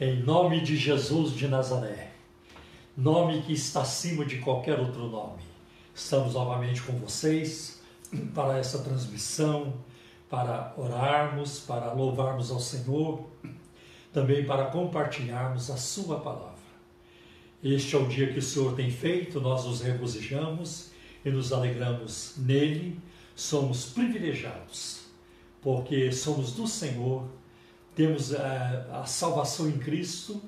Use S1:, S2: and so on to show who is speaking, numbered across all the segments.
S1: Em nome de Jesus de Nazaré, nome que está acima de qualquer outro nome, estamos novamente com vocês para essa transmissão, para orarmos, para louvarmos ao Senhor, também para compartilharmos a Sua palavra. Este é o dia que o Senhor tem feito, nós nos regozijamos e nos alegramos nele, somos privilegiados, porque somos do Senhor temos a, eh, a salvação em Cristo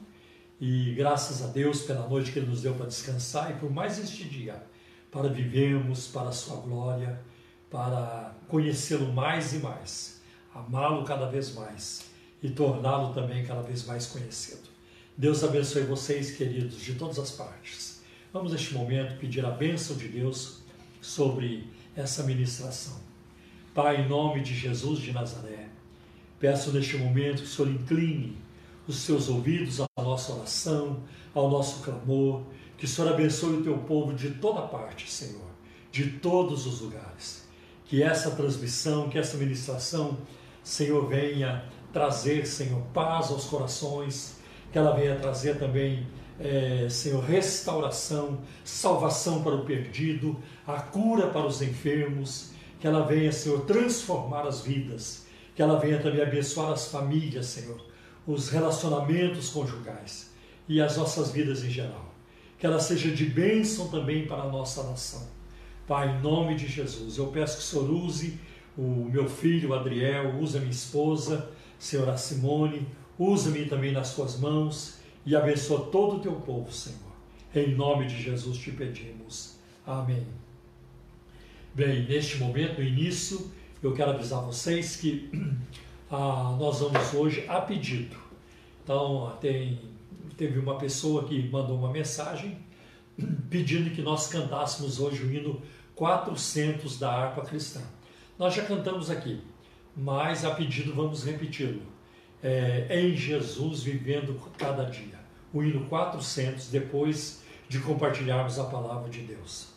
S1: e graças a Deus pela noite que Ele nos deu para descansar e por mais este dia, para vivermos para a Sua glória, para conhecê-lo mais e mais, amá-lo cada vez mais e torná-lo também cada vez mais conhecido. Deus abençoe vocês, queridos, de todas as partes. Vamos neste momento pedir a bênção de Deus sobre essa ministração. Pai, em nome de Jesus de Nazaré, Peço neste momento que o Senhor incline os seus ouvidos à nossa oração, ao nosso clamor, que o Senhor abençoe o teu povo de toda parte, Senhor, de todos os lugares. Que essa transmissão, que essa ministração, Senhor, venha trazer, Senhor, paz aos corações, que ela venha trazer também, é, Senhor, restauração, salvação para o perdido, a cura para os enfermos, que ela venha, Senhor, transformar as vidas que ela venha também abençoar as famílias, Senhor, os relacionamentos conjugais e as nossas vidas em geral. Que ela seja de bênção também para a nossa nação. Pai, em nome de Jesus, eu peço que o Senhor use o meu filho Adriel, use a minha esposa, Senhora Simone, use-me também nas suas mãos e abençoa todo o teu povo, Senhor. Em nome de Jesus te pedimos. Amém. Bem, neste momento, no início, eu quero avisar vocês que ah, nós vamos hoje a pedido. Então, tem, teve uma pessoa que mandou uma mensagem pedindo que nós cantássemos hoje o hino 400 da harpa cristã. Nós já cantamos aqui, mas a pedido vamos repeti-lo. É, em Jesus vivendo cada dia. O hino 400, depois de compartilharmos a palavra de Deus.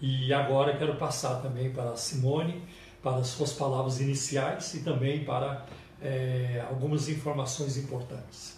S1: E agora quero passar também para a Simone para as suas palavras iniciais e também para é, algumas informações importantes.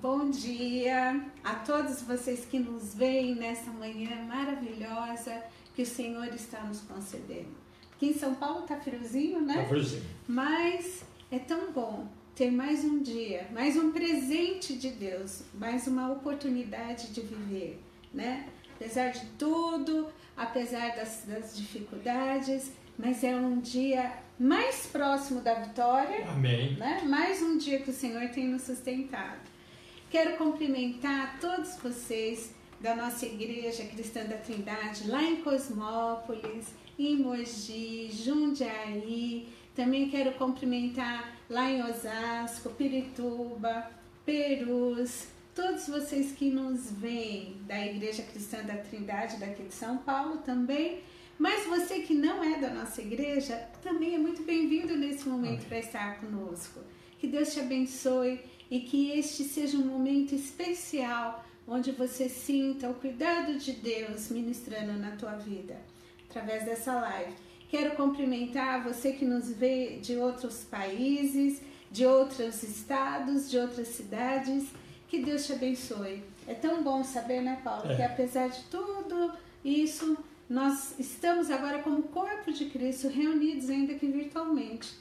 S2: Bom dia a todos vocês que nos veem nessa manhã maravilhosa que o Senhor está nos concedendo. Aqui em São Paulo está friozinho, né?
S1: Está friozinho.
S2: Mas é tão bom ter mais um dia, mais um presente de Deus, mais uma oportunidade de viver, né? Apesar de tudo, apesar das, das dificuldades, mas é um dia mais próximo da vitória.
S1: Amém.
S2: Né? Mais um dia que o Senhor tem nos sustentado. Quero cumprimentar todos vocês da nossa Igreja Cristã da Trindade, lá em Cosmópolis, em Mogi, Jundiaí. Também quero cumprimentar lá em Osasco, Pirituba, Perus, todos vocês que nos veem da Igreja Cristã da Trindade daqui de São Paulo também mas você que não é da nossa igreja, também é muito bem-vindo nesse momento para estar conosco. Que Deus te abençoe e que este seja um momento especial onde você sinta o cuidado de Deus ministrando na tua vida através dessa live. Quero cumprimentar você que nos vê de outros países, de outros estados, de outras cidades. Que Deus te abençoe. É tão bom saber, né, Paulo, é. que apesar de tudo isso, nós estamos agora como corpo de Cristo reunidos ainda que virtualmente.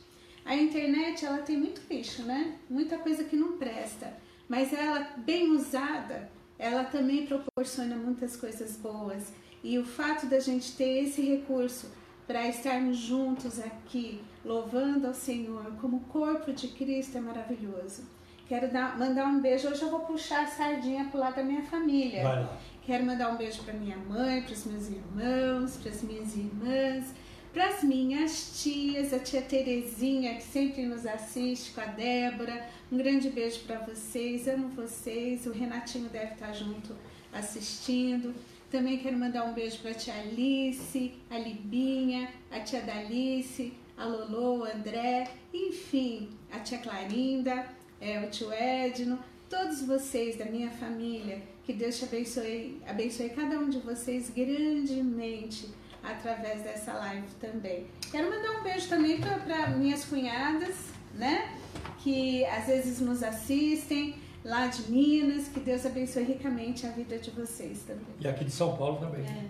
S2: A internet ela tem muito lixo, né? Muita coisa que não presta, mas ela bem usada, ela também proporciona muitas coisas boas. E o fato da gente ter esse recurso para estarmos juntos aqui, louvando ao Senhor como corpo de Cristo é maravilhoso. Quero dar, mandar um beijo. Hoje eu vou puxar a sardinha para o lado da minha família.
S1: Vai lá.
S2: Quero mandar um beijo para minha mãe, para os meus irmãos, para as minhas irmãs, para as minhas tias, a tia Terezinha, que sempre nos assiste, com a Débora. Um grande beijo para vocês, amo vocês. O Renatinho deve estar junto assistindo. Também quero mandar um beijo para a tia Alice, a Libinha, a tia Dalice, a Lolo, o André, enfim, a tia Clarinda, é, o tio Edno, todos vocês da minha família que Deus te abençoe, abençoe cada um de vocês grandemente através dessa live também. Quero mandar um beijo também para minhas cunhadas, né? Que às vezes nos assistem lá de Minas. Que Deus abençoe ricamente a vida de vocês também.
S1: E aqui de São Paulo também.
S2: É.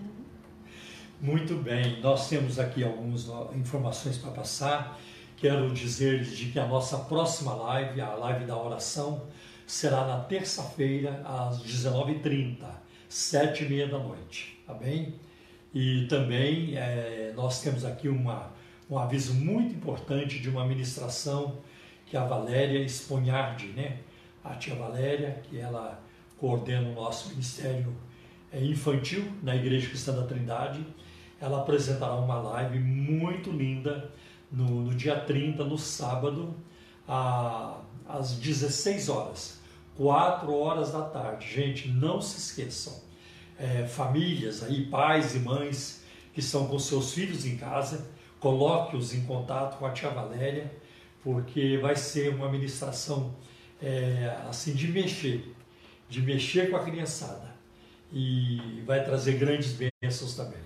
S1: Muito bem, nós temos aqui algumas informações para passar. Quero dizer-lhes de que a nossa próxima live, a live da oração, será na terça-feira, às 19h30, 7h30 da noite, tá bem? E também é, nós temos aqui uma, um aviso muito importante de uma ministração que a Valéria Esponhardi, né? A tia Valéria, que ela coordena o nosso ministério é, infantil na Igreja Cristã da Trindade, ela apresentará uma live muito linda no, no dia 30, no sábado, a, às 16 horas, 4 horas da tarde. Gente, não se esqueçam. É, famílias aí, pais e mães que estão com seus filhos em casa, coloque-os em contato com a tia Valéria, porque vai ser uma ministração é, assim de mexer, de mexer com a criançada e vai trazer grandes bênçãos também.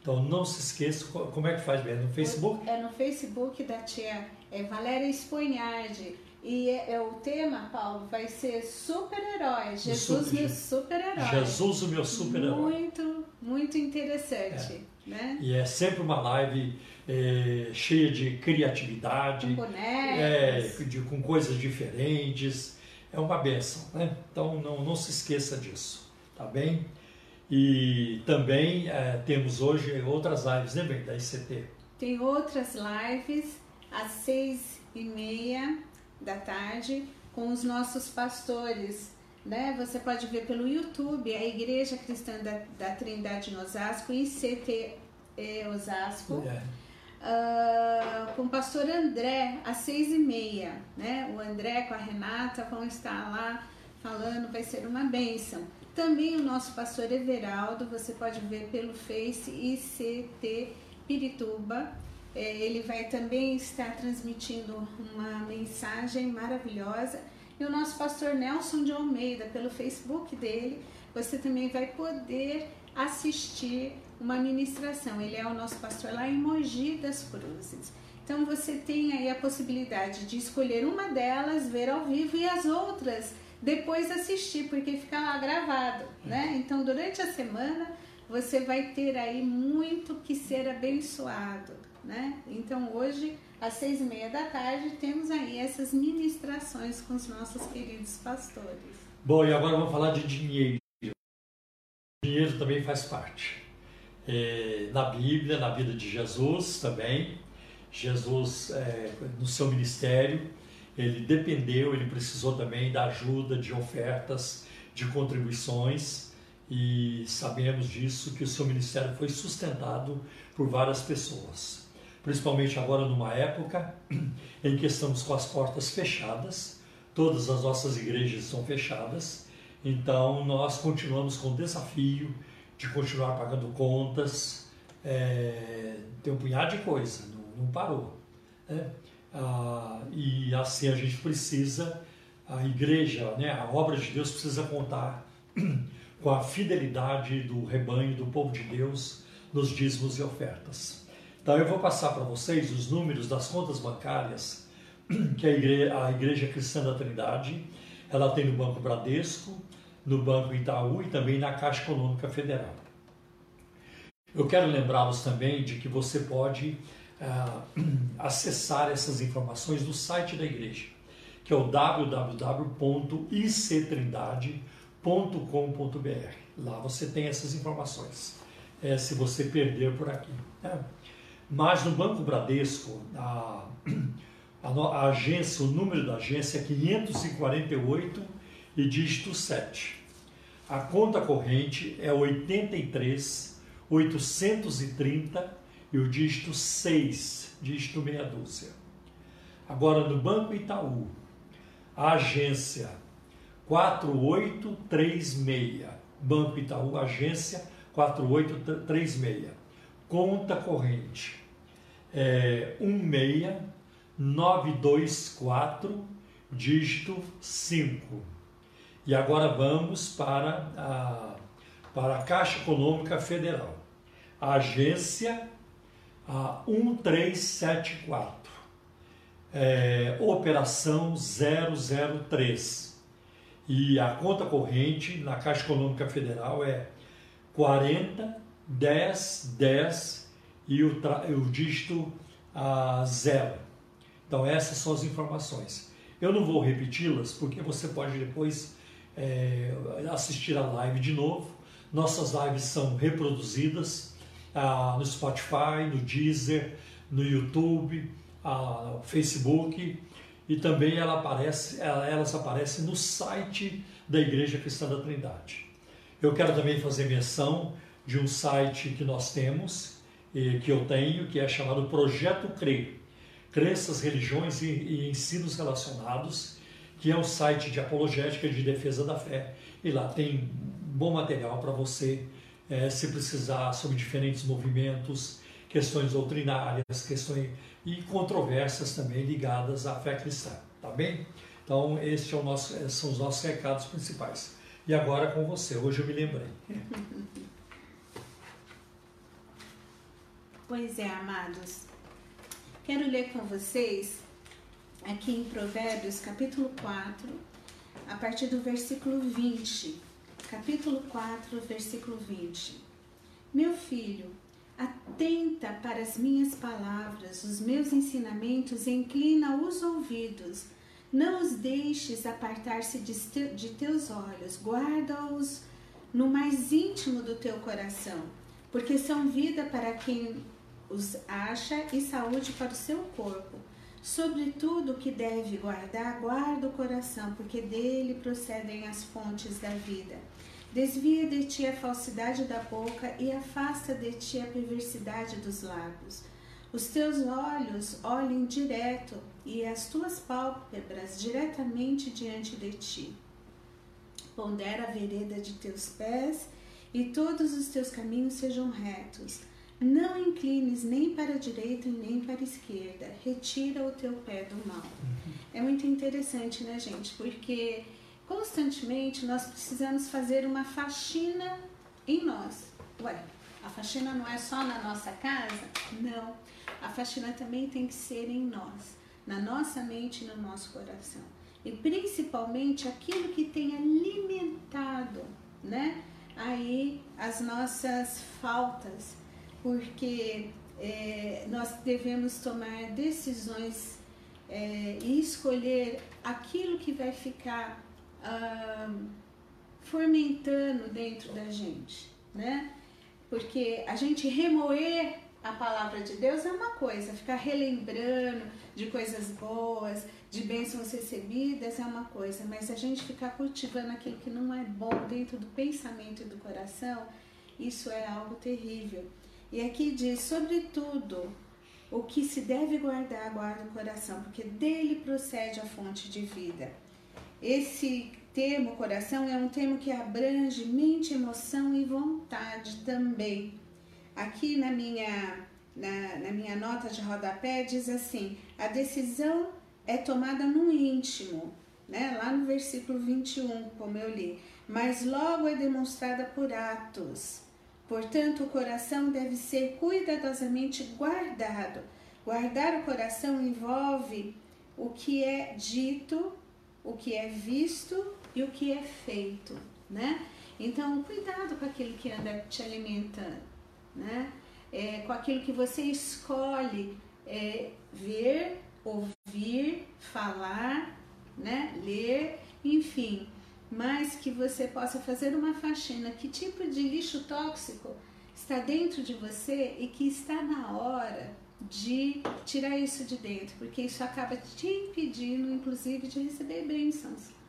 S1: Então não se esqueça, como é que faz mesmo? No Facebook?
S2: É no Facebook da tia é Valéria Esponhardi. E é, é, o tema, Paulo, vai ser super-herói. Jesus, super, meu super-herói.
S1: Jesus, o meu super-herói.
S2: Muito, muito interessante. É. Né?
S1: E é sempre uma live é, cheia de criatividade.
S2: Com bonecos.
S1: É, de, com coisas diferentes. É uma benção, né? Então não, não se esqueça disso, tá bem? E também é, temos hoje outras lives, né, bem, da ICT?
S2: Tem outras lives às seis e meia da tarde com os nossos pastores. Né? Você pode ver pelo YouTube a Igreja Cristã da, da Trindade em Osasco, ICT Osasco. É. Uh, com o pastor André às seis e meia, né? O André com a Renata vão estar lá falando, vai ser uma bênção. Também o nosso pastor Everaldo, você pode ver pelo Face ICT Pirituba. É, ele vai também estar transmitindo uma mensagem maravilhosa. E o nosso pastor Nelson de Almeida, pelo Facebook dele, você também vai poder assistir uma ministração. Ele é o nosso pastor lá em Mogi das Cruzes. Então você tem aí a possibilidade de escolher uma delas, ver ao vivo e as outras depois assistir, porque fica lá gravado, né? Então, durante a semana, você vai ter aí muito que ser abençoado, né? Então, hoje, às seis e meia da tarde, temos aí essas ministrações com os nossos queridos pastores.
S1: Bom, e agora vamos falar de dinheiro. Dinheiro também faz parte. É, na Bíblia, na vida de Jesus também. Jesus, é, no seu ministério, ele dependeu, ele precisou também da ajuda de ofertas, de contribuições e sabemos disso que o seu ministério foi sustentado por várias pessoas. Principalmente agora numa época em que estamos com as portas fechadas, todas as nossas igrejas estão fechadas, então nós continuamos com o desafio de continuar pagando contas, é, tem um punhado de coisa, não, não parou. Né? Ah, e assim a gente precisa, a igreja, né, a obra de Deus precisa contar com a fidelidade do rebanho, do povo de Deus, nos dízimos e ofertas. Então eu vou passar para vocês os números das contas bancárias que a igreja, a igreja Cristã da Trindade ela tem no Banco Bradesco, no Banco Itaú e também na Caixa Econômica Federal. Eu quero lembrá-los também de que você pode uh, acessar essas informações no site da igreja, que é o www.ictrindade.com.br. Lá você tem essas informações, é, se você perder por aqui. Né? Mas no Banco Bradesco, a, a, a, agência, o número da agência é 548 e dígito 7. A conta corrente é 83 830 e o dígito 6, dígito meia dúzia. Agora, no Banco Itaú, a agência 4836, Banco Itaú, agência 4836, conta corrente é 16924, dígito 5. E agora vamos para a, para a Caixa Econômica Federal. Agência a 1374. é, Operação 003. E a conta corrente na Caixa Econômica Federal é 40 10 10 e o, o dígito zero. Então essas são as informações. Eu não vou repeti-las porque você pode depois é, assistir a live de novo. Nossas lives são reproduzidas ah, no Spotify, no Deezer, no YouTube, ah, no Facebook e também ela aparece, elas aparecem no site da Igreja Cristã da Trindade. Eu quero também fazer menção de um site que nós temos, que eu tenho, que é chamado Projeto CRE, Crenças, Religiões e, Ensinos Relacionados, que é um site de apologética de defesa da fé. E lá tem bom material para você, é, se precisar, sobre diferentes movimentos, questões doutrinárias, questões e controvérsias também ligadas à fé cristã, tá bem? Então, esses é nosso, são os nossos recados principais. E agora com você, hoje eu me lembrei.
S2: Pois é, amados. Quero ler com vocês aqui em Provérbios, capítulo 4, a partir do versículo 20. Capítulo 4, versículo 20. Meu filho, atenta para as minhas palavras, os meus ensinamentos, inclina os ouvidos não os deixes apartar-se de teus olhos, guarda-os no mais íntimo do teu coração, porque são vida para quem os acha e saúde para o seu corpo. Sobretudo o que deve guardar, guarda o coração, porque dele procedem as fontes da vida. Desvia de ti a falsidade da boca e afasta de ti a perversidade dos lábios. Os teus olhos olhem direto e as tuas pálpebras diretamente diante de ti. Pondera a vereda de teus pés e todos os teus caminhos sejam retos. Não inclines nem para a direita nem para a esquerda. Retira o teu pé do mal. Uhum. É muito interessante, né, gente? Porque constantemente nós precisamos fazer uma faxina em nós. Ué, a faxina não é só na nossa casa? Não. A faxina também tem que ser em nós, na nossa mente e no nosso coração. E principalmente aquilo que tem alimentado, né? Aí as nossas faltas, porque é, nós devemos tomar decisões é, e escolher aquilo que vai ficar ah, fermentando dentro da gente, né? Porque a gente remoer a palavra de Deus é uma coisa, ficar relembrando de coisas boas, de bênçãos recebidas é uma coisa, mas a gente ficar cultivando aquilo que não é bom dentro do pensamento e do coração, isso é algo terrível. E aqui diz, sobretudo, o que se deve guardar, guarda o coração, porque dele procede a fonte de vida. Esse termo coração é um termo que abrange mente, emoção e vontade também. Aqui na minha, na, na minha nota de rodapé diz assim: a decisão é tomada no íntimo, né? lá no versículo 21, como eu li, mas logo é demonstrada por atos. Portanto, o coração deve ser cuidadosamente guardado. Guardar o coração envolve o que é dito, o que é visto e o que é feito, né? Então, cuidado com aquilo que anda te alimentando, né? É, com aquilo que você escolhe é, ver, ouvir, falar, né? Ler, enfim, mas que você possa fazer uma faxina. Que tipo de lixo tóxico está dentro de você e que está na hora de tirar isso de dentro, porque isso acaba te impedindo, inclusive, de receber bênçãos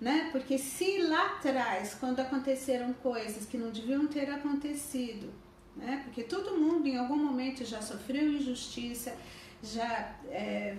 S2: né? Porque se lá atrás, quando aconteceram coisas que não deviam ter acontecido, né? Porque todo mundo em algum momento já sofreu injustiça, já é,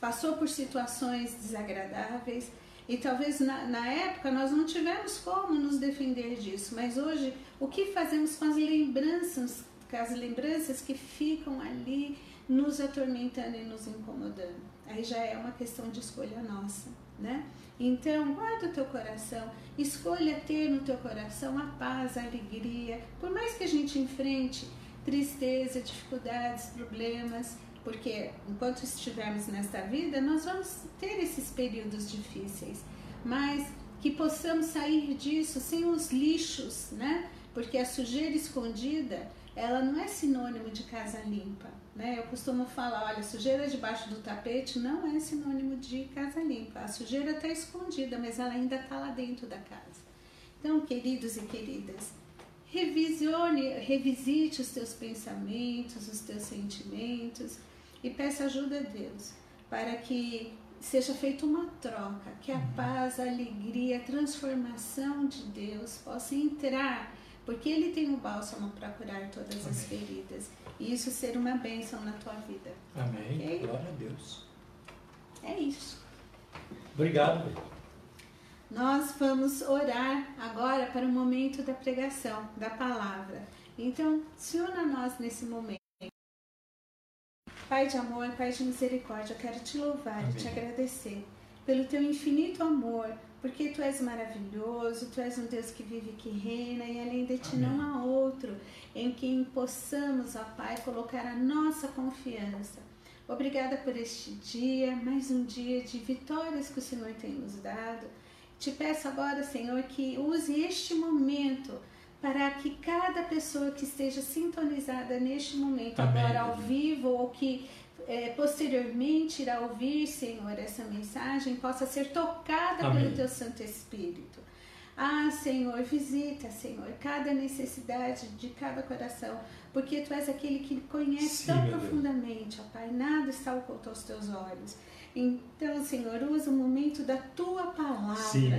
S2: passou por situações desagradáveis e talvez na, na, época nós não tivemos como nos defender disso, mas hoje o que fazemos com as lembranças, com as lembranças que ficam ali nos atormentando e nos incomodando? Aí já é uma questão de escolha nossa, né? Então, guarda o teu coração, escolha ter no teu coração a paz, a alegria. Por mais que a gente enfrente tristeza, dificuldades, problemas, porque enquanto estivermos nesta vida, nós vamos ter esses períodos difíceis, mas que possamos sair disso sem os lixos, né? Porque a sujeira escondida, ela não é sinônimo de casa limpa, né? Eu costumo falar, olha, sujeira debaixo do tapete não é sinônimo de casa limpa. A sujeira está escondida, mas ela ainda está lá dentro da casa. Então, queridos e queridas, revisione, revisite os teus pensamentos, os teus sentimentos e peça ajuda a Deus para que seja feita uma troca, que a uhum. paz, a alegria, a transformação de Deus possa entrar, porque Ele tem o bálsamo para curar todas Amém. as feridas. E isso ser uma bênção na tua vida.
S1: Amém. Okay? Glória a Deus.
S2: É isso.
S1: Obrigado.
S2: Nós vamos orar agora para o momento da pregação, da palavra. Então, se una a nós nesse momento. Pai de amor, Pai de misericórdia, eu quero te louvar Amém. e te agradecer pelo teu infinito amor, porque tu és maravilhoso, tu és um Deus que vive e que reina, e além de ti Amém. não há outro em quem possamos, ó Pai, colocar a nossa confiança. Obrigada por este dia, mais um dia de vitórias que o Senhor tem nos dado. Te peço agora, Senhor, que use este momento para que cada pessoa que esteja sintonizada neste momento, Amém. agora ao vivo, ou que é, posteriormente irá ouvir, Senhor, essa mensagem, possa ser tocada Amém. pelo Teu Santo Espírito. Ah, Senhor, visita, Senhor, cada necessidade de cada coração, porque Tu és aquele que conhece Sim, tão profundamente, ó Pai, nada está oculto aos Teus olhos. Então, Senhor, usa o momento da tua palavra,
S1: Sim,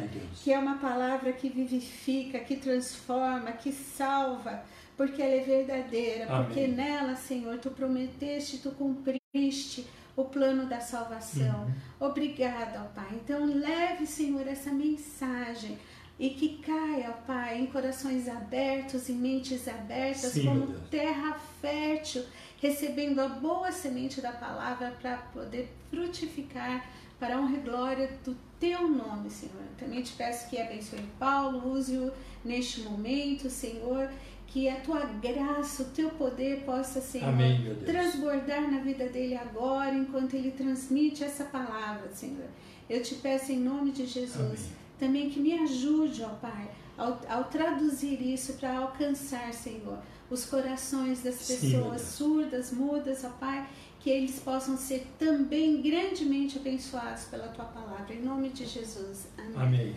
S2: que é uma palavra que vivifica, que transforma, que salva, porque ela é verdadeira, Amém. porque nela, Senhor, tu prometeste, tu cumpriste o plano da salvação. Uhum. Obrigada, ó Pai. Então, leve, Senhor, essa mensagem e que caia, ó Pai, em corações abertos e mentes abertas, Sim, como terra fértil recebendo a boa semente da palavra para poder frutificar para a honra e glória do teu nome, Senhor. Também te peço que abençoe Paulo, use-o neste momento, Senhor, que a tua graça, o teu poder possa, Senhor,
S1: Amém,
S2: transbordar na vida dele agora, enquanto ele transmite essa palavra, Senhor. Eu te peço em nome de Jesus, Amém. também que me ajude, ó Pai, ao, ao traduzir isso para alcançar, Senhor, os corações das pessoas Sim, surdas, mudas, ó Pai, que eles possam ser também grandemente abençoados pela tua palavra. Em nome de Jesus. Amém.
S1: Amém.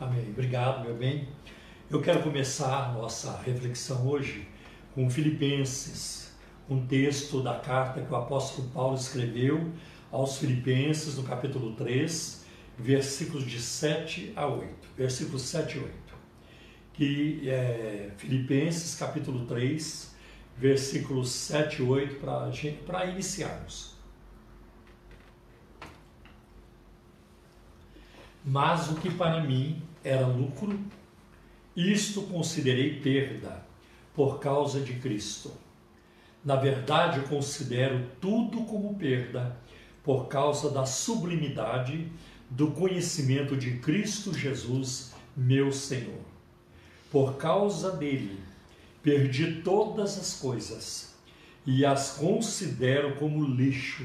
S1: Amém. Obrigado, meu bem. Eu quero começar nossa reflexão hoje com Filipenses, um texto da carta que o apóstolo Paulo escreveu aos Filipenses, no capítulo 3, versículos de 7 a 8. Versículos 7 e 8 que é Filipenses capítulo 3, versículos 7 e 8, para iniciarmos. Mas o que para mim era lucro, isto considerei perda por causa de Cristo. Na verdade, considero tudo como perda por causa da sublimidade do conhecimento de Cristo Jesus, meu Senhor por causa dele, perdi todas as coisas e as considero como lixo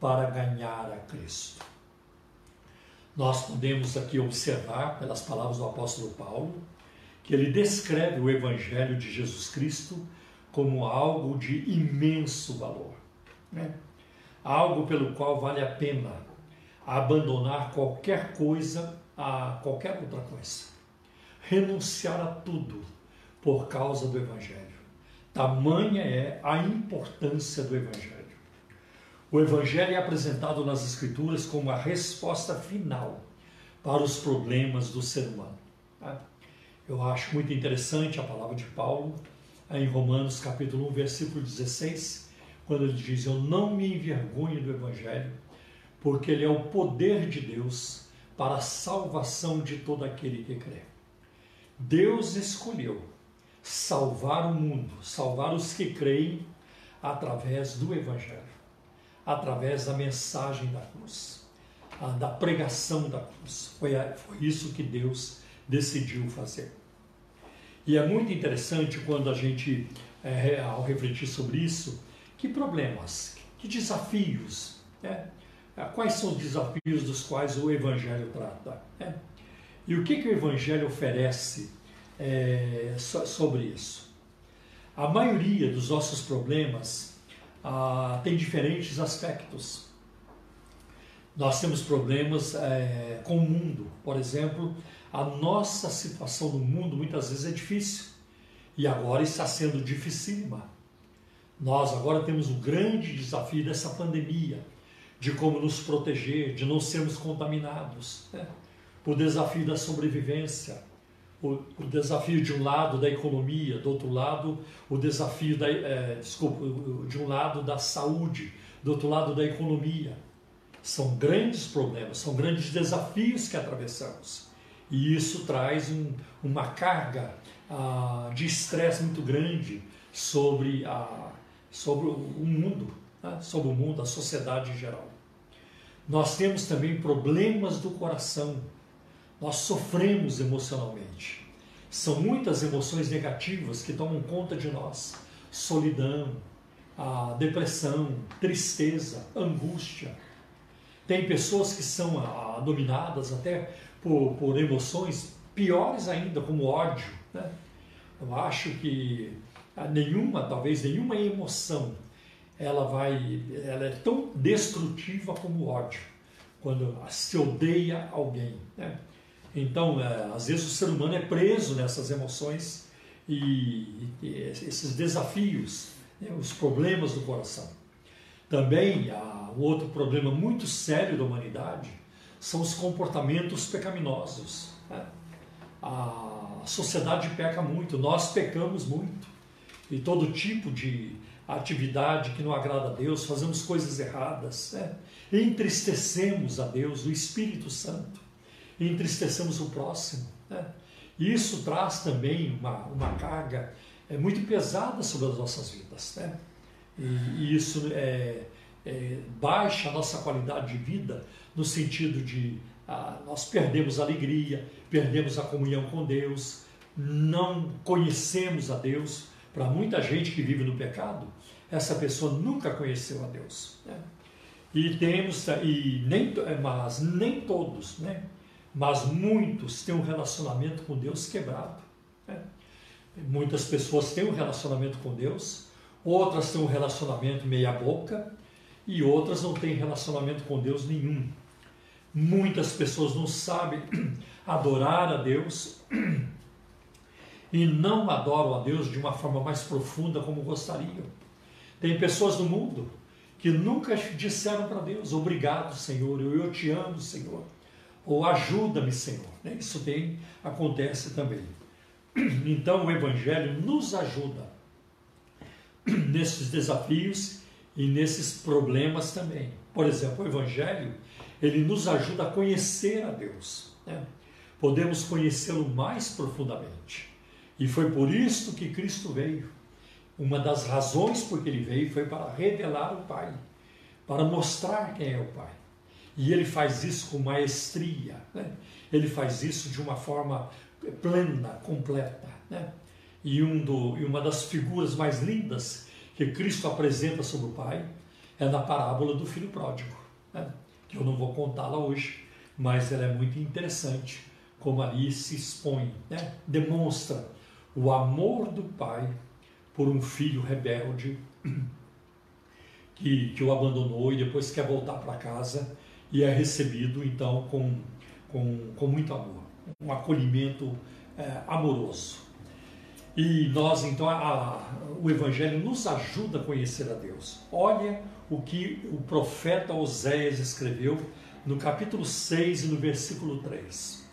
S1: para ganhar a Cristo. Nós podemos aqui observar, pelas palavras do apóstolo Paulo, que ele descreve o Evangelho de Jesus Cristo como algo de imenso valor. Né? Algo pelo qual vale a pena abandonar qualquer coisa a qualquer outra coisa renunciar a tudo por causa do Evangelho. Tamanha é a importância do Evangelho. O Evangelho é apresentado nas Escrituras como a resposta final para os problemas do ser humano. Tá? Eu acho muito interessante a palavra de Paulo em Romanos capítulo 1, versículo 16, quando ele diz: Eu não me envergonho do Evangelho, porque ele é o poder de Deus para a salvação de todo aquele que crê. Deus escolheu salvar o mundo, salvar os que creem através do Evangelho, através da mensagem da cruz, da pregação da cruz. Foi, foi isso que Deus decidiu fazer. E é muito interessante quando a gente, é, ao refletir sobre isso, que problemas, que desafios, né? quais são os desafios dos quais o Evangelho trata. Né? E o que, que o Evangelho oferece é, sobre isso? A maioria dos nossos problemas ah, tem diferentes aspectos. Nós temos problemas é, com o mundo, por exemplo, a nossa situação no mundo muitas vezes é difícil e agora está sendo dificílima. Nós agora temos o grande desafio dessa pandemia, de como nos proteger, de não sermos contaminados, né? O desafio da sobrevivência, o, o, desafio de um lado da economia, do outro lado o desafio da, é, desculpa, de um lado da saúde, do outro lado da economia. São grandes problemas, são grandes desafios que atravessamos. E isso traz um, uma carga ah, de estresse muito grande sobre a, sobre o mundo, né? sobre o mundo, a sociedade em geral. Nós temos também problemas do coração. Nós sofremos emocionalmente. São muitas emoções negativas que tomam conta de nós: solidão, a depressão, tristeza, angústia. Tem pessoas que são a, dominadas até por, por emoções piores ainda, como ódio. Né? Eu acho que nenhuma, talvez nenhuma emoção, ela vai, ela é tão destrutiva como o ódio, quando se odeia alguém. Né? Então, é, às vezes o ser humano é preso nessas emoções e, e esses desafios, né? os problemas do coração. Também há um outro problema muito sério da humanidade são os comportamentos pecaminosos. Né? A sociedade peca muito, nós pecamos muito e todo tipo de atividade que não agrada a Deus, fazemos coisas erradas, né? entristecemos a Deus, o Espírito Santo, entristecemos o próximo. Né? Isso traz também uma, uma carga é, muito pesada sobre as nossas vidas. Né? E, e isso é, é, baixa a nossa qualidade de vida no sentido de ah, nós perdemos a alegria, perdemos a comunhão com Deus, não conhecemos a Deus, para muita gente que vive no pecado, essa pessoa nunca conheceu a Deus. Né? E temos, e nem, mas nem todos, né? Mas muitos têm um relacionamento com Deus quebrado. Né? Muitas pessoas têm um relacionamento com Deus, outras têm um relacionamento meia-boca e outras não têm relacionamento com Deus nenhum. Muitas pessoas não sabem adorar a Deus e não adoram a Deus de uma forma mais profunda como gostariam. Tem pessoas no mundo que nunca disseram para Deus: Obrigado, Senhor, eu, eu te amo, Senhor, ou ajuda-me, Senhor. Né? Isso tem, acontece também. Então o Evangelho nos ajuda nesses desafios e nesses problemas também. Por exemplo, o Evangelho ele nos ajuda a conhecer a Deus. Né? Podemos conhecê-lo mais profundamente. E foi por isso que Cristo veio. Uma das razões por que ele veio foi para revelar o Pai, para mostrar quem é o Pai. E ele faz isso com maestria, né? ele faz isso de uma forma plena, completa. Né? E, um do, e uma das figuras mais lindas que Cristo apresenta sobre o Pai é na parábola do filho pródigo, né? que eu não vou contá-la hoje, mas ela é muito interessante como ali se expõe, né? demonstra o amor do pai por um filho rebelde que, que o abandonou e depois quer voltar para casa e é recebido então com, com, com muito amor, um acolhimento é, amoroso. E nós então, a, o Evangelho nos ajuda a conhecer a Deus. Olha o que o profeta Oséias escreveu no capítulo 6 e no versículo 3.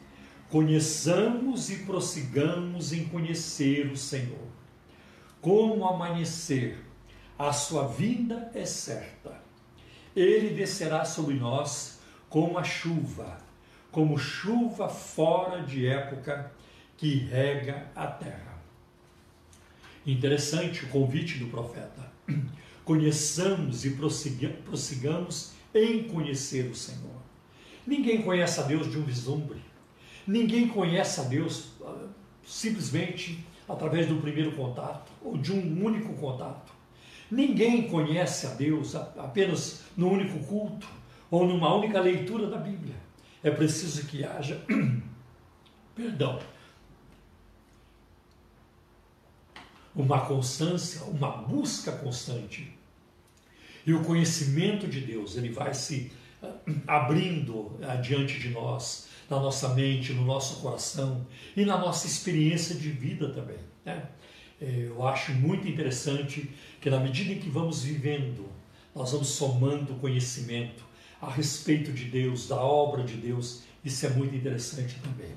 S1: Conheçamos e prossigamos em conhecer o Senhor. Como amanhecer, a sua vinda é certa. Ele descerá sobre nós como a chuva, como chuva fora de época que rega a terra. Interessante o convite do profeta. Conheçamos e prossigamos em conhecer o Senhor. Ninguém conhece a Deus de um vislumbre. Ninguém conhece a Deus ah, simplesmente através do primeiro contato ou de um único contato. Ninguém conhece a Deus apenas no único culto ou numa única leitura da Bíblia. É preciso que haja, perdão, uma constância, uma busca constante. E o conhecimento de Deus, ele vai se ah, abrindo diante de nós, na nossa mente, no nosso coração e na nossa experiência de vida também. Né? É, eu acho muito interessante que na medida em que vamos vivendo, nós vamos somando conhecimento a respeito de Deus, da obra de Deus, isso é muito interessante também.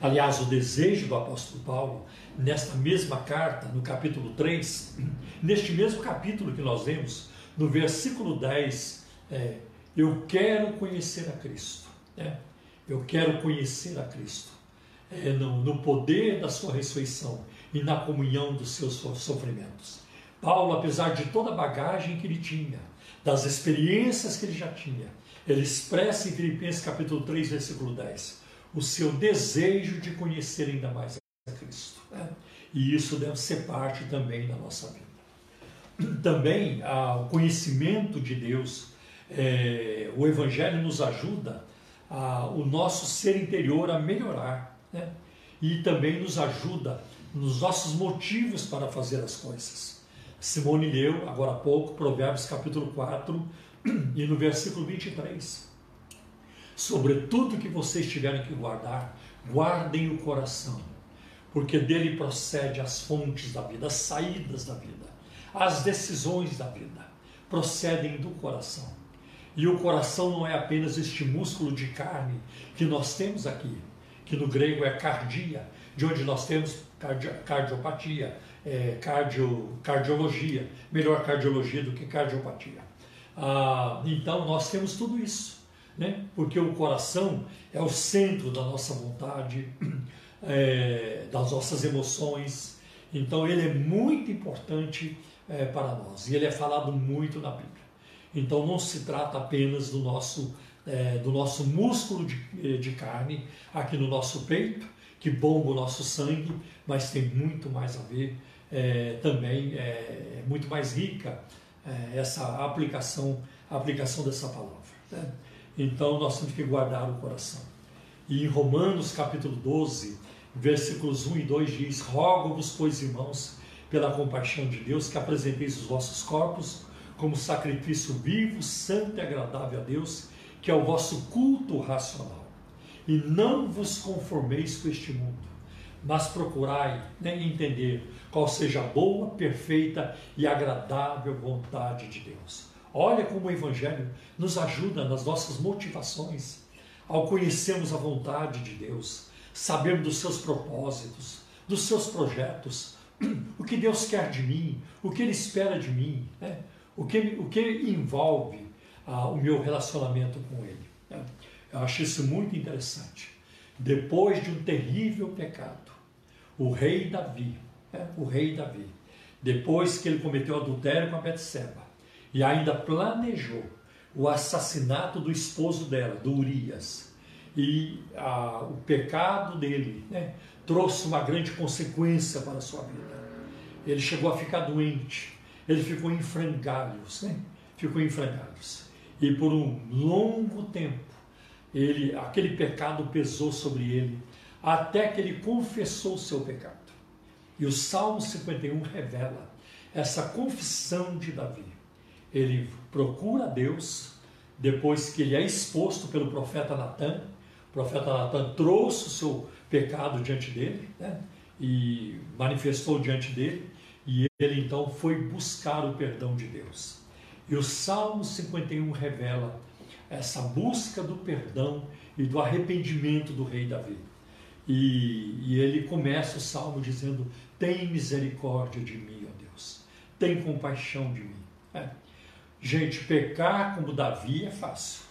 S1: Aliás, o desejo do apóstolo Paulo, nesta mesma carta, no capítulo 3, neste mesmo capítulo que nós lemos, no versículo 10, é, eu quero conhecer a Cristo. Né? Eu quero conhecer a Cristo. É, no, no poder da sua ressurreição e na comunhão dos seus sofrimentos. Paulo, apesar de toda a bagagem que ele tinha, das experiências que ele já tinha, ele expressa em Filipenses capítulo 3, versículo 10, o seu desejo de conhecer ainda mais a Cristo. Né? E isso deve ser parte também da nossa vida. Também ah, o conhecimento de Deus, é, o Evangelho nos ajuda a, o nosso ser interior a melhorar. Né? E também nos ajuda nos nossos motivos para fazer as coisas. Simone leu, agora há pouco, Provérbios capítulo 4 e no versículo 23. Sobre tudo que vocês tiverem que guardar, guardem o coração, porque dele procede as fontes da vida, as saídas da vida, as decisões da vida, procedem do coração. E o coração não é apenas este músculo de carne que nós temos aqui, que no grego é cardia, de onde nós temos cardio, cardiopatia, é, cardio, cardiologia, melhor cardiologia do que cardiopatia. Ah, então nós temos tudo isso, né? porque o coração é o centro da nossa vontade, é, das nossas emoções, então ele é muito importante é, para nós e ele é falado muito na Bíblia. Então não se trata apenas do nosso, é, do nosso músculo de, de carne aqui no nosso peito, que bomba o nosso sangue, mas tem muito mais a ver é, também, é, é muito mais rica é, essa aplicação, aplicação dessa palavra. Né? Então nós temos que guardar o coração. E em Romanos capítulo 12, versículos 1 e 2 diz: Rogo-vos, pois irmãos, pela compaixão de Deus, que apresenteis os vossos corpos como sacrifício vivo, santo e agradável a Deus, que é o vosso culto racional. E não vos conformeis com este mundo, mas procurai né, entender qual seja a boa, perfeita e agradável vontade de Deus. Olha como o Evangelho nos ajuda nas nossas motivações, ao conhecermos a vontade de Deus, sabermos dos seus propósitos, dos seus projetos, o que Deus quer de mim, o que Ele espera de mim, né? o, que, o que envolve ah, o meu relacionamento com Ele. Né? Eu acho isso muito interessante. Depois de um terrível pecado, o rei Davi, né, o rei Davi, depois que ele cometeu adultério com a Betseba. E ainda planejou o assassinato do esposo dela, do Urias, e a, o pecado dele né, trouxe uma grande consequência para a sua vida. Ele chegou a ficar doente, ele ficou em frangalhos, né? ficou em frangalhos. E por um longo tempo ele, aquele pecado pesou sobre ele, até que ele confessou o seu pecado. E o Salmo 51 revela essa confissão de Davi. Ele procura Deus, depois que ele é exposto pelo profeta Natan, o profeta Natan trouxe o seu pecado diante dele, né? e manifestou diante dele, e ele então foi buscar o perdão de Deus. E o Salmo 51 revela essa busca do perdão e do arrependimento do rei Davi. E, e ele começa o salmo dizendo: Tem misericórdia de mim, ó Deus, tem compaixão de mim. É. Gente, pecar como Davi é fácil,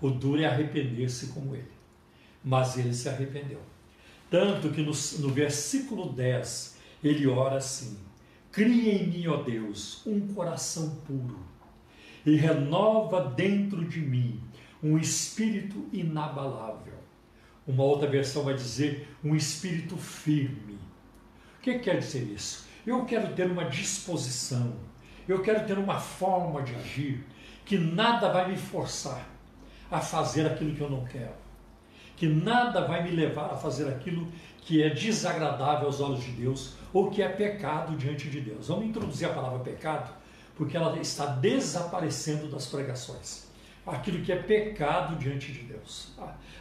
S1: o duro é arrepender-se como ele. Mas ele se arrependeu. Tanto que no, no versículo 10 ele ora assim: Cria em mim, ó Deus, um coração puro e renova dentro de mim um espírito inabalável. Uma outra versão vai dizer um espírito firme. O que quer dizer isso? Eu quero ter uma disposição, Eu quero ter uma forma de agir que nada vai me forçar a fazer aquilo que eu não quero. Que nada vai me levar a fazer aquilo que é desagradável aos olhos de Deus ou que é pecado diante de Deus. Vamos introduzir a palavra pecado porque ela está desaparecendo das pregações. Aquilo que é pecado diante de Deus,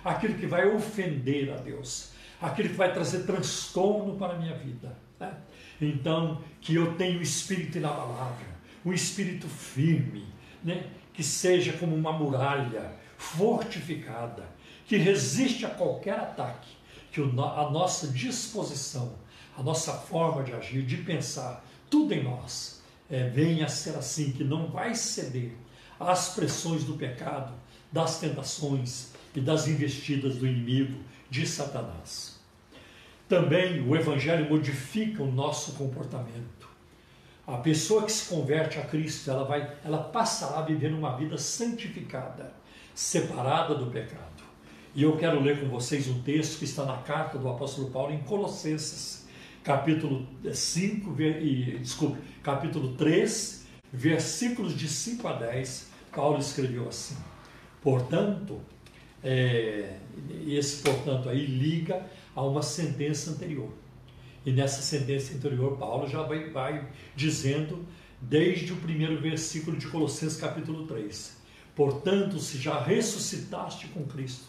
S1: aquilo que vai ofender a Deus, aquilo que vai trazer transtorno para a minha vida. Né? Então, que eu tenha o espírito inabalável, um espírito firme, né? que seja como uma muralha fortificada, que resiste a qualquer ataque, que a nossa disposição, a nossa forma de agir, de pensar, tudo em nós, é, venha a ser assim, que não vai ceder às pressões do pecado, das tentações e das investidas do inimigo, de Satanás. Também o Evangelho modifica o nosso comportamento. A pessoa que se converte a Cristo, ela, vai, ela passará a viver uma vida santificada, separada do pecado. E eu quero ler com vocês um texto que está na carta do apóstolo Paulo em Colossenses, capítulo 5, e, desculpe, capítulo 3, versículos de 5 a 10, Paulo escreveu assim: Portanto, é, esse portanto aí liga a uma sentença anterior. E nessa sentença anterior, Paulo já vai, vai dizendo, desde o primeiro versículo de Colossenses capítulo 3: Portanto, se já ressuscitaste com Cristo,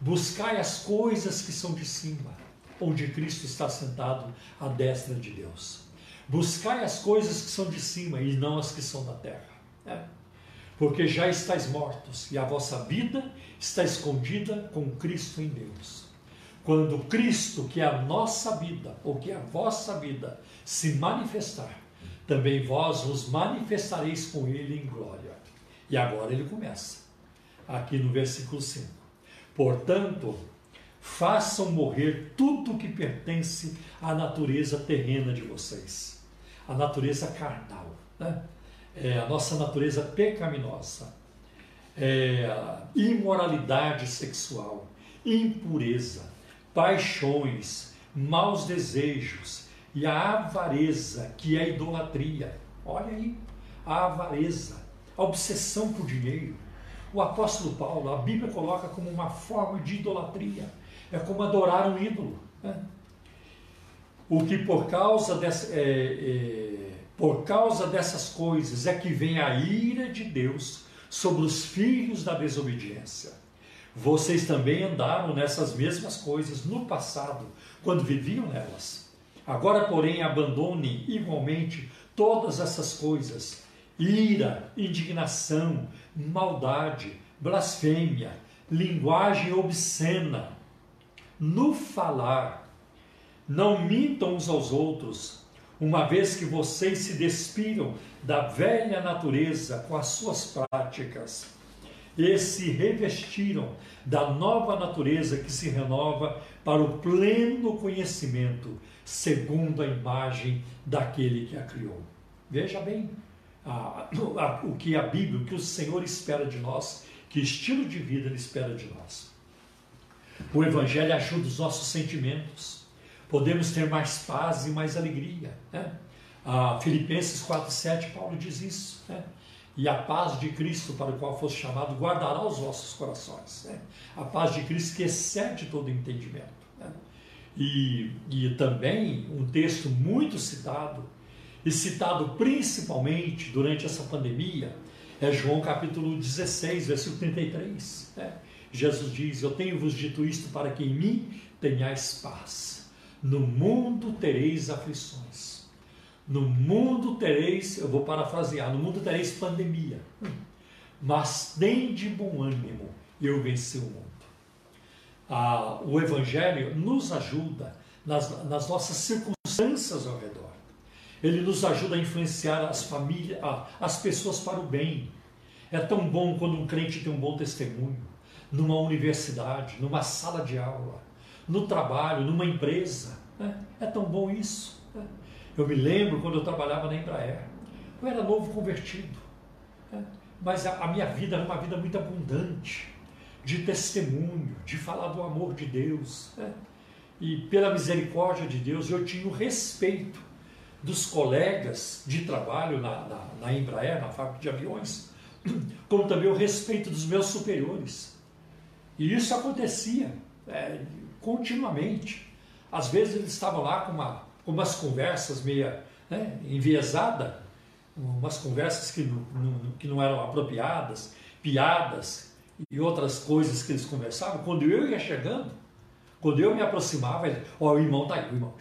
S1: buscai as coisas que são de cima, onde Cristo está sentado à destra de Deus. Buscai as coisas que são de cima e não as que são da terra. Né? Porque já estáis mortos e a vossa vida está escondida com Cristo em Deus. Quando Cristo, que é a nossa vida, ou que é a vossa vida, se manifestar, também vós vos manifestareis com Ele em glória. E agora ele começa, aqui no versículo 5. Portanto, façam morrer tudo que pertence à natureza terrena de vocês, a natureza carnal, né? É, a nossa natureza pecaminosa, é, imoralidade sexual, impureza, paixões, maus desejos e a avareza, que é a idolatria. Olha aí, a avareza, a obsessão por dinheiro. O apóstolo Paulo, a Bíblia coloca como uma forma de idolatria. É como adorar um ídolo. Né? O que por causa dessa, é, é, por causa dessas coisas é que vem a ira de Deus sobre os filhos da desobediência. Vocês também andaram nessas mesmas coisas no passado, quando viviam nelas. Agora, porém, abandonem igualmente todas essas coisas: ira, indignação, maldade, blasfêmia, linguagem obscena. No falar, não mintam uns aos outros, uma vez que vocês se despiram da velha natureza com as suas práticas e se revestiram da nova natureza que se renova para o pleno conhecimento, segundo a imagem daquele que a criou. Veja bem a, a, o que a Bíblia, o que o Senhor espera de nós, que estilo de vida Ele espera de nós. O Evangelho ajuda os nossos sentimentos. Podemos ter mais paz e mais alegria. Né? Ah, Filipenses 4,7, Paulo diz isso. Né? E a paz de Cristo, para o qual fosse chamado, guardará os vossos corações. Né? A paz de Cristo que excede todo entendimento. Né? E, e também um texto muito citado, e citado principalmente durante essa pandemia, é João capítulo 16, versículo 33. Né? Jesus diz: Eu tenho-vos dito isto para que em mim tenhais paz. No mundo tereis aflições no mundo tereis, eu vou parafrasear, no mundo tereis pandemia, mas tem de bom ânimo, eu venci o mundo. Ah, o Evangelho nos ajuda nas, nas nossas circunstâncias ao redor. Ele nos ajuda a influenciar as famílias, as pessoas para o bem. É tão bom quando um crente tem um bom testemunho, numa universidade, numa sala de aula, no trabalho, numa empresa. Né? É tão bom isso. Eu me lembro quando eu trabalhava na Embraer. Eu era novo convertido, né? mas a, a, minha vida era uma vida muito abundante, de testemunho, de falar do amor de Deus. Né? E pela misericórdia de Deus eu tinha o respeito dos colegas de trabalho na, na, na Embraer, na fábrica de aviões, como também o respeito dos meus superiores. E isso acontecia é, continuamente. Às vezes eles estavam lá com, uma, com umas conversas meia né, enviesadas, umas conversas que não, não, que não eram apropriadas, piadas e outras coisas que eles conversavam. Quando eu ia chegando, quando eu me aproximava, ele, ó, oh, o irmão está aí, o irmão,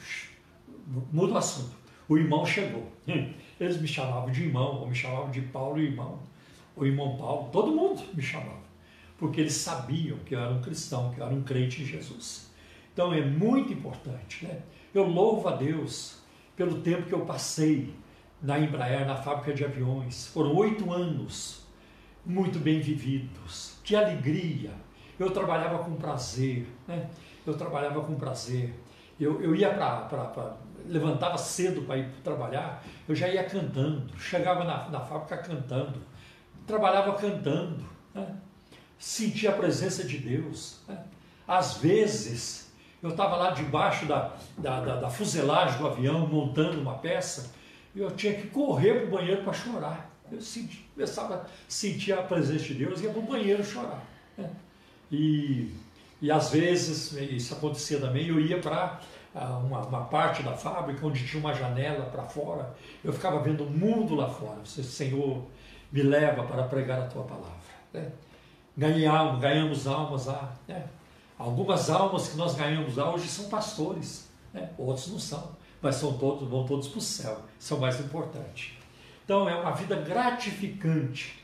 S1: muda o assunto. O irmão chegou. Eles me chamavam de irmão, ou me chamavam de Paulo irmão, ou irmão Paulo, todo mundo me chamava, porque eles sabiam que eu era um cristão, que eu era um crente em Jesus. Então é muito importante, né? Eu louvo a Deus pelo tempo que eu passei na Embraer, na fábrica de aviões. Foram oito anos muito bem vividos. Que alegria! Eu trabalhava com prazer, né? Eu trabalhava com prazer. Eu, eu ia para. levantava cedo para ir trabalhar, eu já ia cantando. Chegava na, na fábrica cantando. Trabalhava cantando. Né? Sentia a presença de Deus. Né? Às vezes, eu estava lá debaixo da, da, da, da fuselagem do avião, montando uma peça, e eu tinha que correr para o banheiro para chorar. Eu senti, começava a sentir a presença de Deus e ia para o banheiro chorar. Né? E, e às vezes, isso acontecia também, eu ia para ah, uma, uma, parte da fábrica onde tinha uma janela para fora, eu ficava vendo o mundo lá fora. Você, Senhor, me leva para pregar a tua palavra. Né? Ganhamos, almas lá. Né? Algumas almas que nós ganhamos lá hoje são pastores, né? outros não são, mas são todos, vão todos para o céu, são mais importantes. Então é uma vida gratificante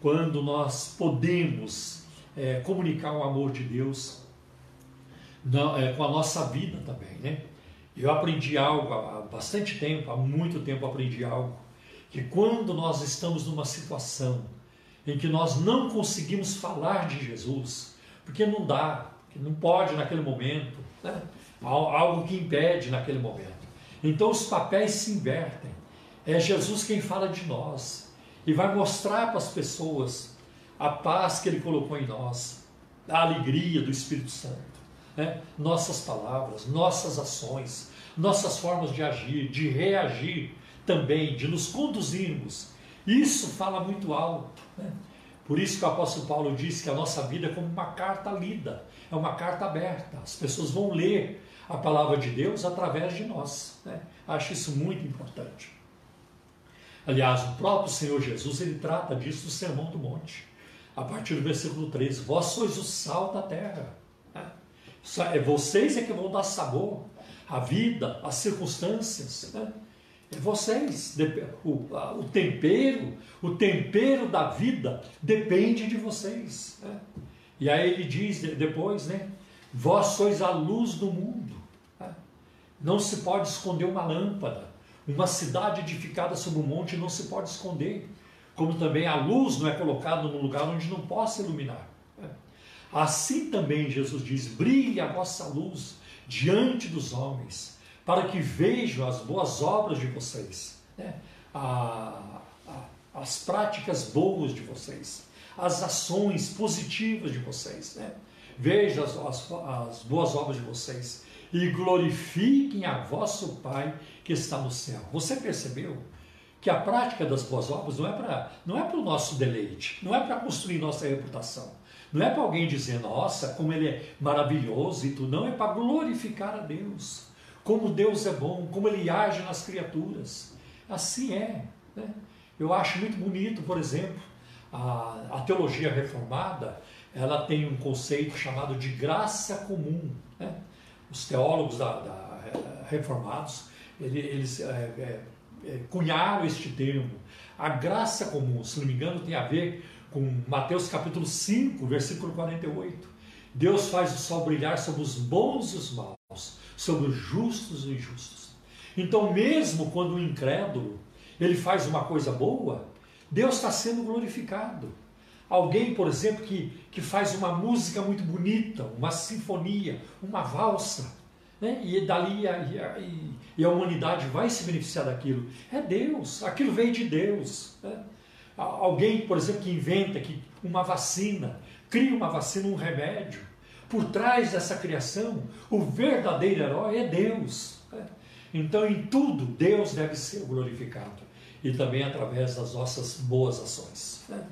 S1: quando nós podemos é, comunicar o amor de Deus é, com a nossa vida também, né? Eu aprendi algo há bastante tempo, há muito tempo aprendi algo, que quando nós estamos numa situação em que nós não conseguimos falar de Jesus, porque não dá, que não pode naquele momento, né? algo que impede naquele momento. Então os papéis se invertem. É Jesus quem fala de nós e vai mostrar para as pessoas a paz que Ele colocou em nós, a alegria do Espírito Santo, né? nossas palavras, nossas ações, nossas formas de agir, de reagir também, de nos conduzirmos. Isso fala muito alto. Né? Por isso que o apóstolo Paulo diz que a nossa vida é como uma carta lida, é uma carta aberta. As pessoas vão ler a palavra de Deus através de nós. Né? Acho isso muito importante. Aliás, o próprio Senhor Jesus ele trata disso no Sermão do Monte. A partir do versículo 13: Vós sois o sal da terra. Né? É vocês é que vão dar sabor à vida, às circunstâncias. Né? É vocês. O, o tempero, o tempero da vida depende de vocês. Né? E aí ele diz depois, né? Vós sois a luz do mundo. Né? Não se pode esconder uma lâmpada. Uma cidade edificada sobre um monte não se pode esconder. Como também a luz não é colocada num lugar onde não possa iluminar. Né? Assim também Jesus diz: brilhe a vossa luz diante dos homens para que vejam as boas obras de vocês, né? a, a, as práticas boas de vocês, as ações positivas de vocês. Né? Vejam as, as, as boas obras de vocês e glorifiquem a vosso Pai que está no céu. Você percebeu? que a prática das boas obras não é para não é para o nosso deleite, não é para construir nossa reputação, não é para alguém dizer nossa como ele é maravilhoso e tudo, não é para glorificar a Deus como Deus é bom, como Ele age nas criaturas. Assim é. Né? Eu acho muito bonito, por exemplo, a, a, teologia reformada, ela tem um conceito chamado de graça comum. Né? Os teólogos da, da, eh, reformados, eles, é, é, cunharam este termo. A graça comum, se não me engano, tem a ver com Mateus capítulo 5, versículo 48. Deus faz o sol brilhar sobre os bons e os maus, sobre os justos e injustos. Então, mesmo quando o incrédulo ele faz uma coisa boa, Deus está sendo glorificado. Alguém, por exemplo, que, que faz uma música muito bonita, uma sinfonia, uma valsa, né? e dali a, e, e a humanidade vai se beneficiar daquilo. É Deus, aquilo veio de Deus. Né? Alguém, por exemplo, que inventa que uma vacina, cria uma vacina, um remédio, por trás dessa criação, o verdadeiro herói é Deus. Então, em tudo, Deus deve ser glorificado e também através das nossas boas ações. Né?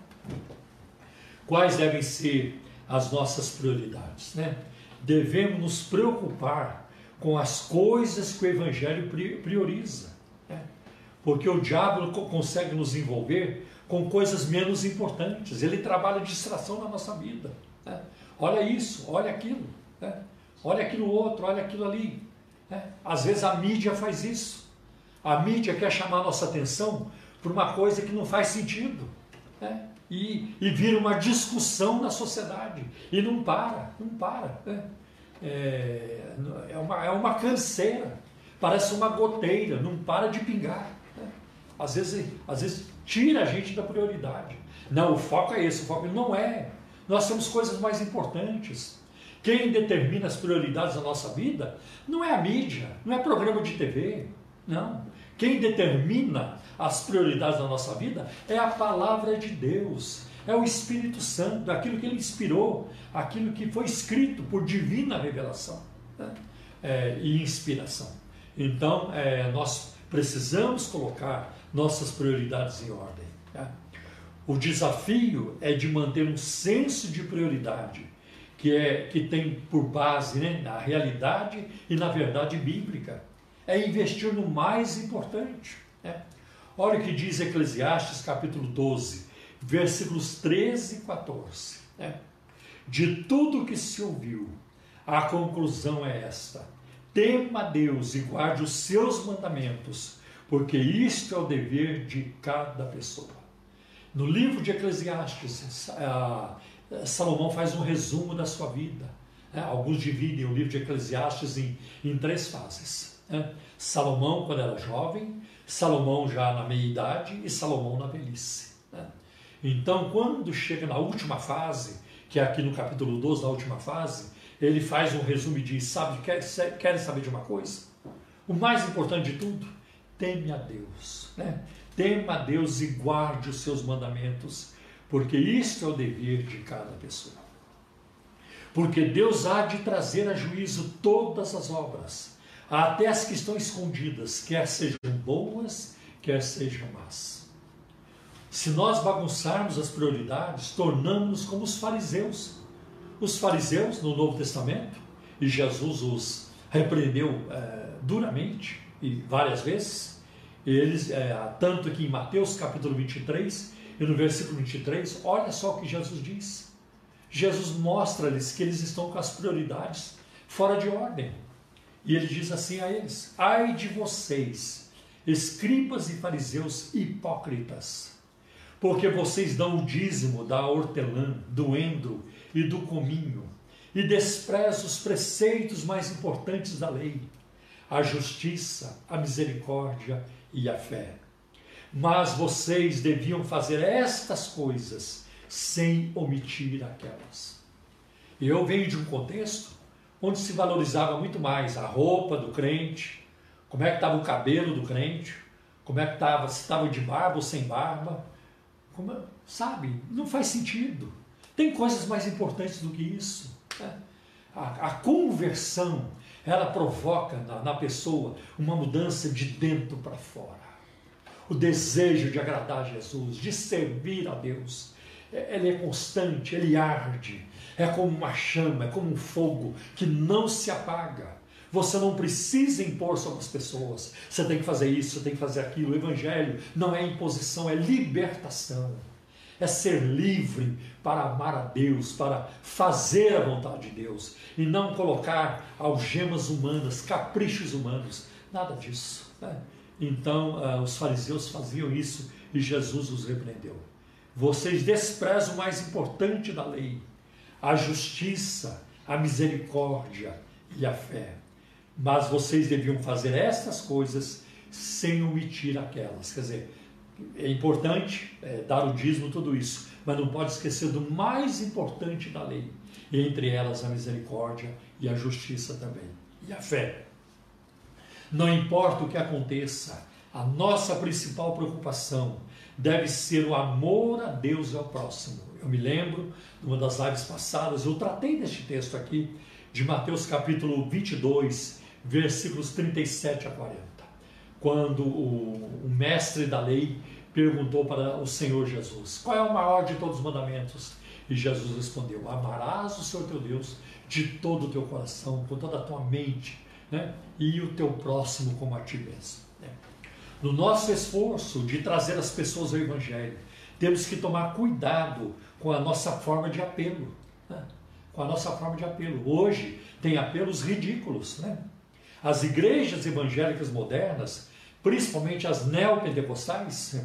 S1: Quais devem ser as nossas prioridades? Né? Devemos nos preocupar com as coisas que o Evangelho prioriza, né? porque o diabo consegue nos envolver com coisas menos importantes. Ele trabalha distração na nossa vida. Né? Olha isso, olha aquilo, né? olha aquilo outro, olha aquilo ali. Né? Às vezes a mídia faz isso. A mídia quer chamar nossa atenção por uma coisa que não faz sentido. Né? E, e vira uma discussão na sociedade. E não para, não para. Né? É, é, uma, é uma canseira. Parece uma goteira, não para de pingar. Né? Às, vezes, às vezes tira a gente da prioridade. Não, o foco é esse, o foco não é. Nós temos coisas mais importantes. Quem determina as prioridades da nossa vida não é a mídia, não é programa de TV, não. Quem determina as prioridades da nossa vida é a palavra de Deus, é o Espírito Santo, aquilo que ele inspirou, aquilo que foi escrito por divina revelação né? é, e inspiração. Então, é, nós precisamos colocar nossas prioridades em ordem. Né? O desafio é de manter um senso de prioridade que, é, que tem por base né, na realidade e na verdade bíblica. É investir no mais importante. Né? Olha o que diz Eclesiastes capítulo 12, versículos 13 e 14. Né? De tudo que se ouviu, a conclusão é esta: tema Deus e guarde os seus mandamentos, porque isto é o dever de cada pessoa. No livro de Eclesiastes, Salomão faz um resumo da sua vida. Né? Alguns dividem o livro de Eclesiastes em, em três fases. Né? Salomão quando era jovem, Salomão já na meia-idade e Salomão na velhice. Né? Então, quando chega na última fase, que é aqui no capítulo 12, na última fase, ele faz um resumo e diz: Sabe, quer, querem saber de uma coisa? O mais importante de tudo, teme a Deus. Né? Tema a Deus e guarde os seus mandamentos porque isto é o dever de cada pessoa. Porque Deus há de trazer a juízo todas as obras, até as que estão escondidas, quer sejam boas, quer sejam más. Se nós bagunçarmos as prioridades, tornamos-nos como os fariseus. Os fariseus no Novo Testamento, e Jesus os repreendeu é, duramente e várias vezes, eles, é, tanto que em Mateus capítulo 23, e no versículo 23, olha só o que Jesus diz. Jesus mostra-lhes que eles estão com as prioridades fora de ordem. E ele diz assim a eles: Ai de vocês, escribas e fariseus hipócritas, porque vocês dão o dízimo da hortelã, do endro e do cominho, e desprezam os preceitos mais importantes da lei, a justiça, a misericórdia e a fé. Mas vocês deviam fazer estas coisas sem omitir aquelas. Eu venho de um contexto onde se valorizava muito mais a roupa do crente, como é que estava o cabelo do crente, como é que estava, se estava de barba ou sem barba. Como, sabe, não faz sentido. Tem coisas mais importantes do que isso. Né? A, a, conversão, ela provoca na, na pessoa uma mudança de dentro para fora o desejo de agradar a Jesus, de servir a Deus. É, ele é constante, ele arde, é como uma chama, é como um fogo que não se apaga. Você não precisa impor sobre as pessoas. Você tem que fazer isso, você tem que fazer aquilo. O Evangelho não é imposição, é libertação. É ser livre para amar a Deus, para fazer a vontade de Deus e não colocar algemas humanas, caprichos humanos. Nada disso. Né? Então uh, os fariseus faziam isso e Jesus os repreendeu. Vocês desprezam o mais importante da lei, a justiça, a misericórdia e a fé. Mas vocês deviam fazer estas coisas sem omitir aquelas. Quer dizer, é importante é, dar o dízimo, tudo isso, mas não pode esquecer do mais importante da lei, entre elas a misericórdia e a justiça também, e a fé. Não importa o que aconteça, a nossa principal preocupação deve ser o amor a Deus e ao próximo. Eu me lembro, numa das lives passadas, eu tratei deste texto aqui, de Mateus capítulo 22, versículos 37 a 40. Quando o, o mestre da lei perguntou para o Senhor Jesus: Qual é o maior de todos os mandamentos? E Jesus respondeu: Amarás o Senhor teu Deus de todo o teu coração, com toda a tua mente, né? e o teu próximo como a ti mesmo. Né? No nosso esforço de trazer as pessoas ao Evangelho, temos que tomar cuidado com a nossa forma de apelo. Né? Com a nossa forma de apelo. Hoje tem apelos ridículos. Né? As igrejas evangélicas modernas, principalmente as neopentecostais,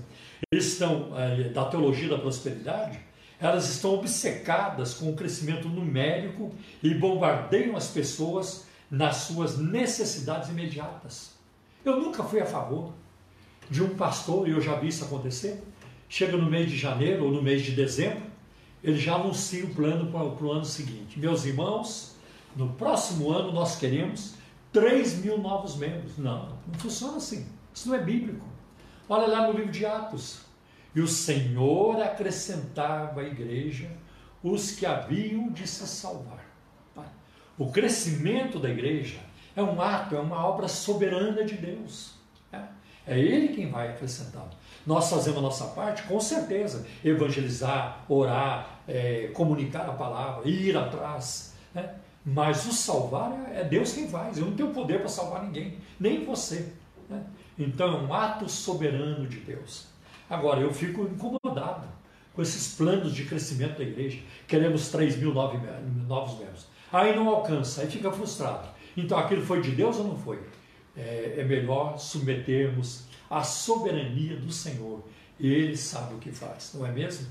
S1: estão eh, da teologia da prosperidade, elas estão obcecadas com o crescimento numérico e bombardeiam as pessoas nas suas necessidades imediatas. Eu nunca fui a favor de um pastor, e eu já vi isso acontecer, chega no mês de janeiro ou no mês de dezembro, ele já anuncia o plano para o ano seguinte. Meus irmãos, no próximo ano nós queremos 3 mil novos membros. Não, não funciona assim. Isso não é bíblico. Olha lá no livro de Atos. E o Senhor acrescentava à igreja os que haviam de se salvar. O crescimento da igreja é um ato, é uma obra soberana de Deus. É, Ele quem vai acrescentar. Nós fazemos a nossa parte, com certeza, evangelizar, orar, é, comunicar a palavra, ir atrás. Né? Mas o salvar é, é Deus quem faz. Eu não tenho poder para salvar ninguém, nem você. Né? Então é um ato soberano de Deus. Agora, eu fico incomodado com esses planos de crescimento da igreja. Queremos 3 mil novos membros. Aí não alcança, aí fica frustrado. Então aquilo foi de Deus ou não foi? É, é melhor submetermos à soberania do Senhor. Ele sabe o que faz, não é mesmo?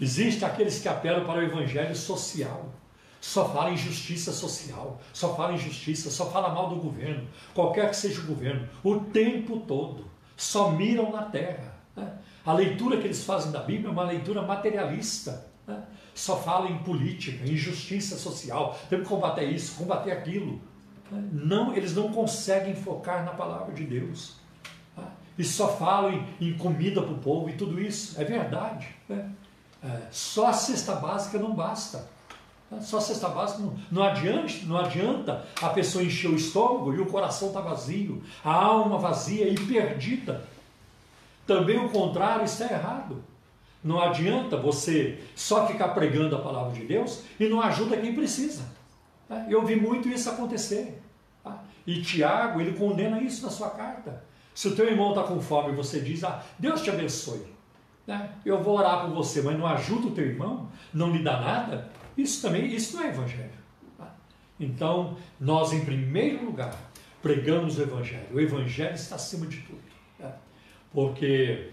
S1: Existem aqueles que apelam para o evangelho social. Só fala em justiça social, só fala em justiça, só fala mal do governo, qualquer que seja o governo, o tempo todo. Só miram na terra. Né? A leitura que eles fazem da Bíblia é uma leitura materialista. Né? Só fala em política, em justiça social, temos que combater isso, combater aquilo. Não, eles não conseguem focar na palavra de Deus. Né? E só falam em, em comida para o povo e tudo isso. É verdade. Né? É, só a cesta básica não basta. Né? Só a cesta básica não, não, adianta, não adianta a pessoa encher o estômago e o coração está vazio, a alma vazia e perdida. Também o contrário está errado. Não adianta você só ficar pregando a palavra de Deus e não ajuda quem precisa. Tá? Eu vi muito isso acontecer. Tá? E Tiago, ele condena isso na sua carta. Se o teu irmão está com fome e você diz, ah, Deus te abençoe. Né? Eu vou orar por você, mas não ajuda o teu irmão, não lhe dá nada. Isso também, isso não é evangelho. Tá? Então, nós em primeiro lugar pregamos o evangelho. O evangelho está acima de tudo porque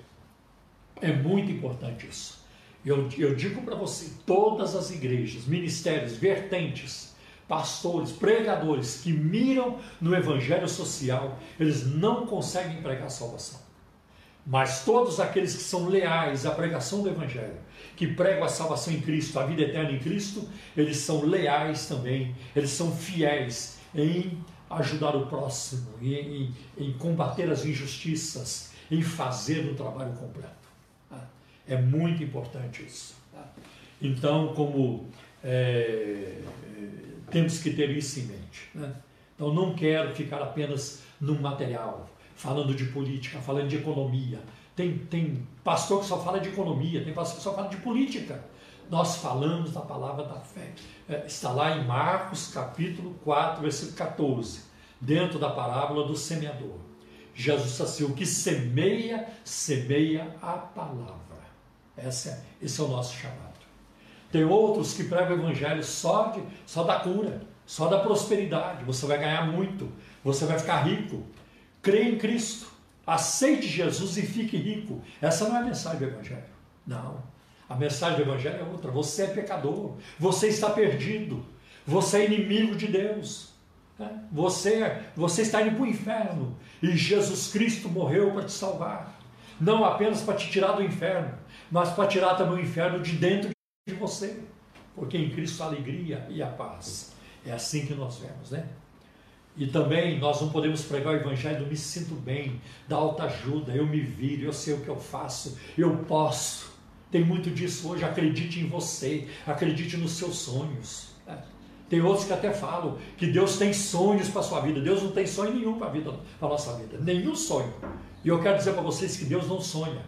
S1: é muito importante isso. Eu, eu digo para você: todas as igrejas, ministérios, vertentes, pastores, pregadores que miram no evangelho social, eles não conseguem pregar salvação. Mas todos aqueles que são leais à pregação do Evangelho, que pregam a salvação em Cristo, a vida eterna em Cristo, eles são leais também, eles são fiéis em ajudar o próximo, em, em, em combater as injustiças, em fazer o trabalho completo. É muito importante isso. Então, como é, temos que ter isso em mente. Né? Então, não quero ficar apenas no material, falando de política, falando de economia. Tem, tem pastor que só fala de economia, tem pastor que só fala de política. Nós falamos da palavra da fé. É, está lá em Marcos capítulo 4, versículo 14, dentro da parábola do semeador. Jesus assim, o que semeia, semeia a palavra. Esse é, esse é o nosso chamado. Tem outros que pregam o evangelho só, de, só da cura, só da prosperidade. Você vai ganhar muito, você vai ficar rico. Crê em Cristo, aceite Jesus e fique rico. Essa não é a mensagem do evangelho. Não. A mensagem do evangelho é outra. Você é pecador, você está perdido, você é inimigo de Deus. Né? Você, você está indo para o inferno e Jesus Cristo morreu para te salvar. Não apenas para te tirar do inferno, mas para tirar também o inferno de dentro de você. Porque em Cristo a alegria e a paz. É assim que nós vemos, né? E também nós não podemos pregar o evangelho, me sinto bem, dá alta ajuda, eu me viro, eu sei o que eu faço, eu posso. Tem muito disso hoje, acredite em você, acredite nos seus sonhos. Né? Tem outros que até falam que Deus tem sonhos para a sua vida. Deus não tem sonho nenhum para a vida, para a nossa vida. Nenhum sonho. E eu quero dizer para vocês que Deus não sonha.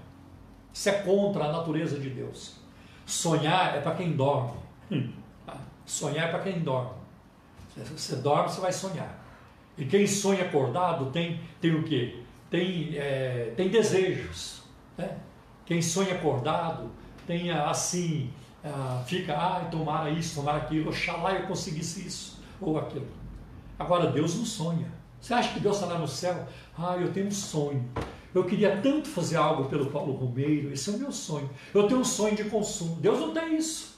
S1: Isso é contra a natureza de Deus. Sonhar é para quem dorme. Hum. Sonhar é para quem dorme. Você dorme, você vai sonhar. E quem sonha acordado tem, tem o quê? Tem, é, tem desejos. Né? Quem sonha acordado tem assim, fica, ah, tomara isso, tomara aquilo, oxalá eu conseguisse isso ou aquilo. Agora, Deus não sonha. Você acha que Deus está lá no céu? Ah, eu tenho um sonho. Eu queria tanto fazer algo pelo Paulo Romeiro, esse é o meu sonho. Eu tenho um sonho de consumo. Deus não tem isso.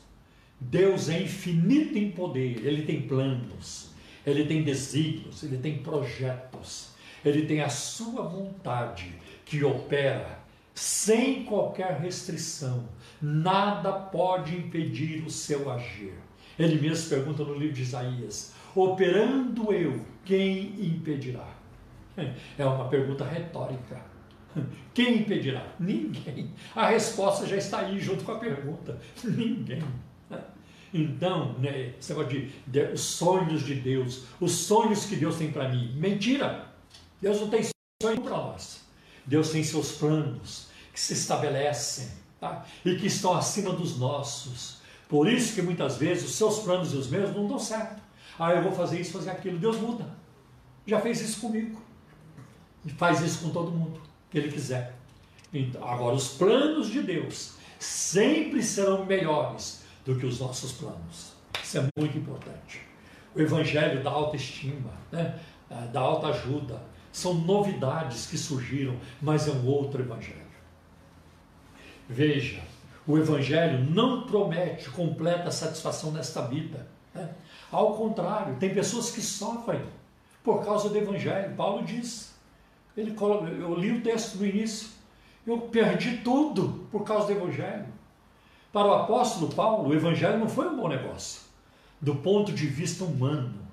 S1: Deus é infinito em poder, ele tem planos, ele tem desígnios, ele tem projetos, ele tem a sua vontade que opera sem qualquer restrição. Nada pode impedir o seu agir. Ele mesmo pergunta no livro de Isaías: Operando eu, quem impedirá? É uma pergunta retórica. Quem impedirá? Ninguém. A resposta já está aí junto com a pergunta. Ninguém. Então, né, esse negócio de, de os sonhos de Deus, os sonhos que Deus tem para mim. Mentira! Deus não tem sonho para nós. Deus tem seus planos que se estabelecem tá? e que estão acima dos nossos. Por isso que muitas vezes os seus planos e os meus não dão certo. Ah, eu vou fazer isso, fazer aquilo. Deus muda. Já fez isso comigo. E faz isso com todo mundo que Ele quiser. Então, agora, os planos de Deus sempre serão melhores do que os nossos planos. Isso é muito importante. O Evangelho da autoestima, né? Ah, da autoajuda, são novidades que surgiram, mas é um outro Evangelho. Veja, o Evangelho não promete completa satisfação nesta vida. Né? Ao contrário, tem pessoas que sofrem por causa do Evangelho. Paulo diz, ele coloca, eu li o texto no início, eu perdi tudo por causa do Evangelho. Para o apóstolo Paulo, o Evangelho não foi um bom negócio, do ponto de vista humano,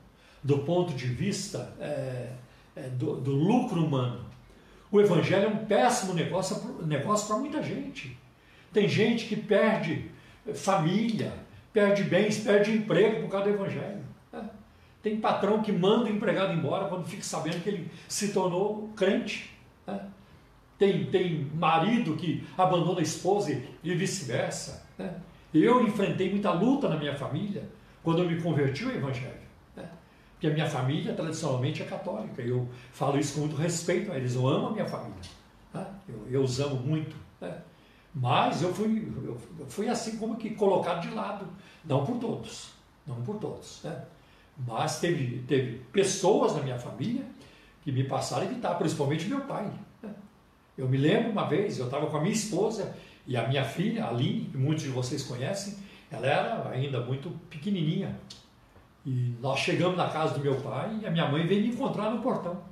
S1: do ponto de vista é, é, do, do, lucro humano. O Evangelho é um péssimo negócio, negócio para muita gente. Tem gente que perde família, perde bens, perde emprego por causa do Evangelho. Tem patrão que manda o empregado embora quando fica sabendo que ele se tornou crente. É. Tem, tem marido que abandona a esposa e vice-versa. É. Eu enfrentei muita luta na minha família quando eu me converti ao Evangelho. Porque a minha família tradicionalmente é católica. Eu falo isso com muito respeito eles. Eu amo a minha família. Eu, eu os amo muito. Mas eu fui, eu fui assim como que colocado de lado, não por todos, não por todos, né? Mas teve, teve pessoas na minha família que me passaram a evitar, principalmente meu pai. Né? Eu me lembro uma vez, eu estava com a minha esposa e a minha filha, a Aline, que muitos de vocês conhecem, ela era ainda muito pequenininha. E nós chegamos na casa do meu pai e a minha mãe veio me encontrar no portão.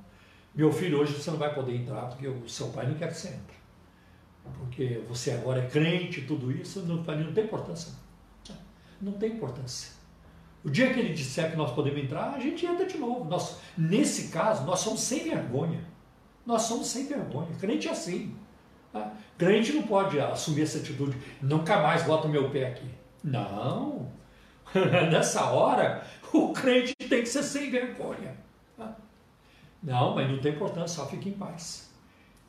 S1: Meu filho, hoje você não vai poder entrar porque o seu pai não quer que você entre porque você agora é crente, tudo isso, não, não tem importância. Não tem importância. O dia que ele disser que nós podemos entrar, a gente entra de novo. Nós, nesse caso, nós somos sem vergonha. Nós somos sem vergonha. Crente é assim. Tá? Crente não pode assumir essa atitude, nunca mais bota o meu pé aqui. Não. Nessa hora, o crente tem que ser sem vergonha. Tá? Não, mas não tem importância, só fique em paz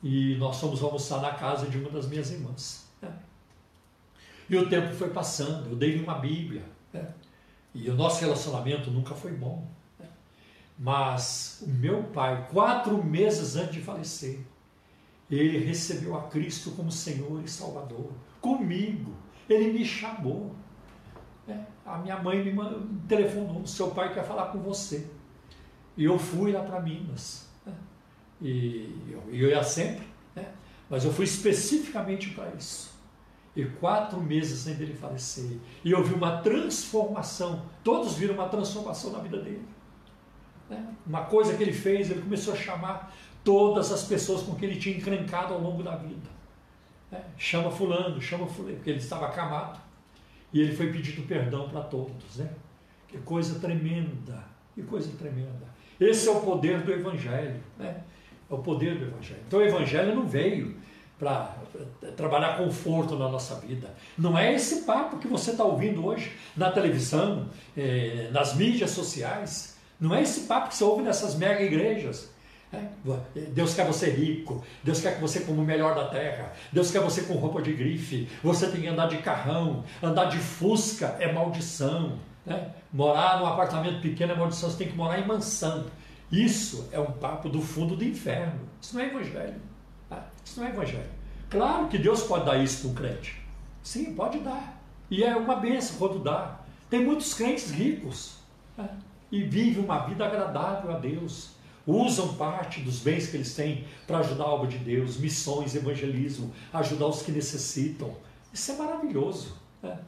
S1: e nós fomos almoçar na casa de uma das minhas irmãs. Né? E o tempo foi passando, eu dei-lhe uma Bíblia. Né? E o nosso relacionamento nunca foi bom. Né? Mas o meu pai, quatro meses antes de falecer, ele recebeu a Cristo como Senhor e Salvador. Comigo. Ele me chamou. Né? A minha mãe me telefonou: seu pai quer falar com você. E eu fui lá para Minas. E eu, eu ia sempre, né? mas eu fui especificamente para isso. E quatro meses antes dele falecer. E vi uma transformação. Todos viram uma transformação na vida dele. Né? Uma coisa que ele fez, ele começou a chamar todas as pessoas com que ele tinha encrencado ao longo da vida. Né? Chama fulano, chama fulano, porque ele estava acamado. E ele foi pedindo perdão para todos. Né? Que coisa tremenda, que coisa tremenda. Esse é o poder do Evangelho. Né? É o poder do Evangelho. Então o Evangelho não veio para trabalhar conforto na nossa vida. Não é esse papo que você está ouvindo hoje na televisão, eh, nas mídias sociais. Não é esse papo que você ouve nessas mega igrejas. É, Deus quer você rico, Deus quer que você como o melhor da terra, Deus quer você com roupa de grife, você tem que andar de carrão, andar de fusca é maldição. Né? Morar num apartamento pequeno é maldição, você tem que morar em mansão. Isso é um papo do fundo do inferno. Isso não é evangelho. Tá? Isso não é evangelho. Claro que Deus pode dar isso para um crente. Sim, pode dar. E é uma benção quando dá. Tem muitos crentes ricos né? e vivem uma vida agradável a Deus. Usam parte dos bens que eles têm para ajudar a obra de Deus, missões, evangelismo, ajudar os que necessitam. Isso é maravilhoso. Né?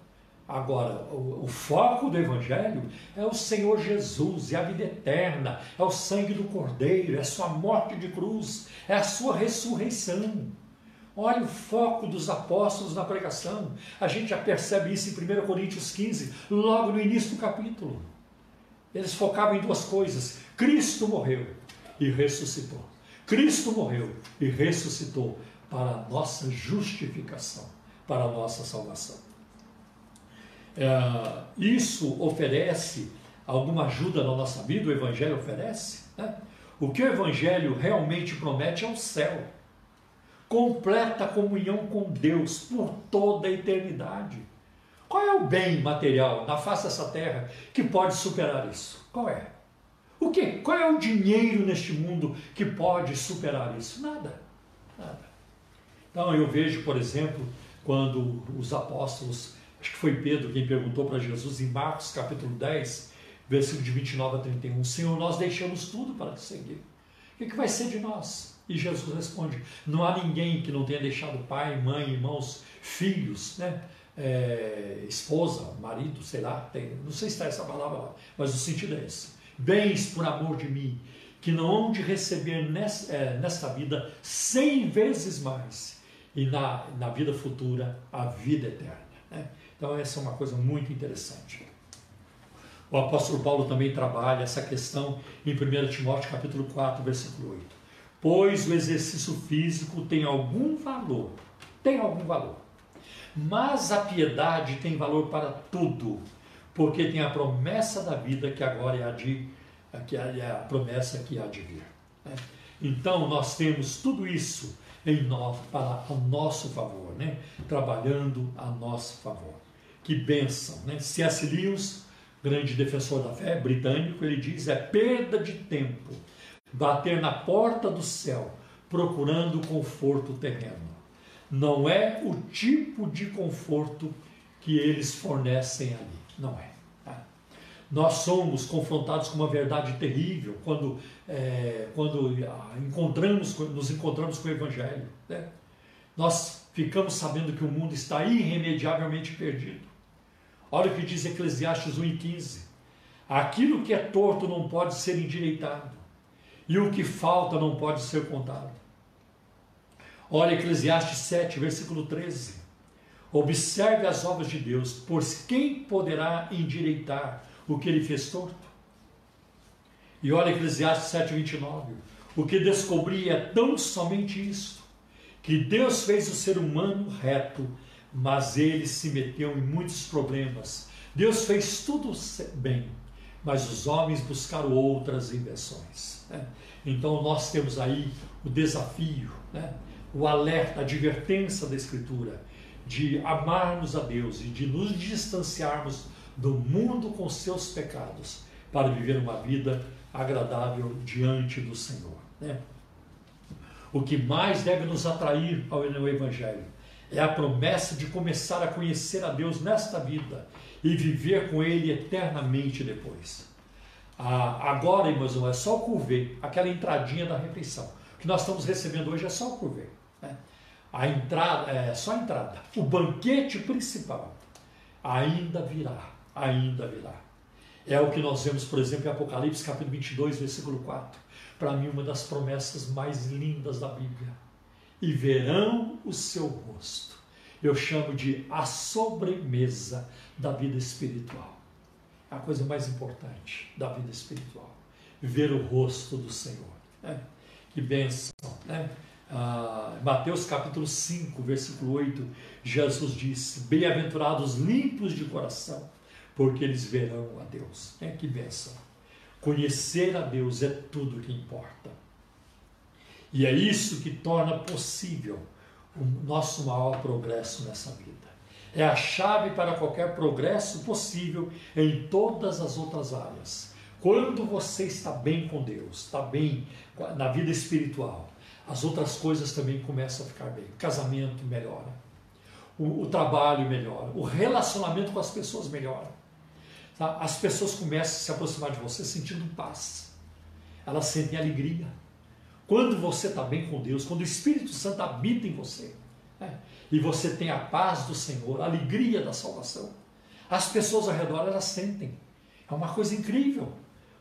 S1: Agora, o, o, foco do Evangelho é o Senhor Jesus, é a vida eterna, é o sangue do Cordeiro, é a sua morte de cruz, é a sua ressurreição. Olha o foco dos apóstolos na pregação. A gente já percebe isso em 1 Coríntios 15, logo no início do capítulo. Eles focavam em duas coisas: Cristo morreu e ressuscitou. Cristo morreu e ressuscitou para a nossa justificação, para a nossa salvação. É, isso oferece alguma ajuda na nossa vida? O Evangelho oferece? Né? O que o Evangelho realmente promete é o céu completa comunhão com Deus por toda a eternidade. Qual é o bem material na face dessa terra que pode superar isso? Qual é? O que? Qual é o dinheiro neste mundo que pode superar isso? Nada. Nada. Então eu vejo, por exemplo, quando os apóstolos acho que foi Pedro quem perguntou para Jesus em Marcos capítulo 10, versículo de 29 a 31, Senhor, nós deixamos tudo para te seguir. O que, que vai ser de nós? E Jesus responde: Não há ninguém que não tenha deixado pai, mãe, irmãos, filhos, né? É, esposa, marido, sei lá, tem, não sei se está essa palavra lá, mas o sentido é esse. Bens por amor de mim, que não hão de receber nesta, é, nesta vida cem vezes mais, e na, na vida futura a vida eterna. Né? Então, essa é uma coisa muito interessante. O apóstolo Paulo também trabalha essa questão em 1 Timóteo capítulo 4, versículo 8. Pois o exercício físico tem algum valor, tem algum valor. Mas a piedade tem valor para tudo, porque tem a promessa da vida que agora é a, de, que é a promessa que há de vir. Né? Então nós temos tudo isso em nós, para o nosso favor, né? trabalhando a nosso favor. Que bênção, né? C.S. Lewis, grande defensor da fé britânico, ele diz: é perda de tempo bater na porta do céu procurando conforto terreno. Não é o tipo de conforto que eles fornecem ali. Não é. Tá? Nós somos confrontados com uma verdade terrível quando, é, quando ah, encontramos, nos encontramos com o Evangelho. Né? Nós ficamos sabendo que o mundo está irremediavelmente perdido. Olha o que diz Eclesiastes 1,15. Aquilo que é torto não pode ser endireitado, e o que falta não pode ser contado. Olha Eclesiastes 7, versículo 13. Observe as obras de Deus, pois quem poderá endireitar o que ele fez torto? E olha Eclesiastes 7, 29. O que descobri é tão somente isto, que Deus fez o ser humano reto mas ele se meteu em muitos problemas. Deus fez tudo bem, mas os homens buscaram outras invenções. Né? Então nós temos aí o desafio, né? o alerta, a advertência da Escritura de amarmos a Deus e de nos distanciarmos do mundo com seus pecados para viver uma vida agradável diante do Senhor. Né? O que mais deve nos atrair ao Evangelho é a promessa de começar a conhecer a Deus nesta vida e viver com Ele eternamente depois. Ah, agora, irmãos, é só o curvê, aquela entradinha da refeição. O que nós estamos recebendo hoje é só o curvê. Né? A entrada, é só a entrada. O banquete principal ainda virá, ainda virá. É o que nós vemos, por exemplo, em Apocalipse capítulo 22, versículo 4. Para mim, uma das promessas mais lindas da Bíblia e verão o seu rosto. Eu chamo de a sobremesa da vida espiritual. É a coisa mais importante da vida espiritual. Ver o rosto do Senhor. Né? Que bênção. Né? Ah, Mateus capítulo 5, versículo 8, Jesus disse: Bem-aventurados limpos de coração, porque eles verão a Deus. É que benção. Conhecer a Deus é tudo que importa. E é isso que torna possível o nosso maior progresso nessa vida. É a chave para qualquer progresso possível em todas as outras áreas. Quando você está bem com Deus, está bem na vida espiritual, as outras coisas também começam a ficar bem. O casamento melhora, o, o trabalho melhora, o relacionamento com as pessoas melhora. Tá? As pessoas começam a se aproximar de você sentindo paz, elas sentem alegria. Quando você está bem com Deus, quando o Espírito Santo habita em você, né? e você tem a paz do Senhor, a alegria da salvação, as pessoas ao redor elas sentem. É uma coisa incrível.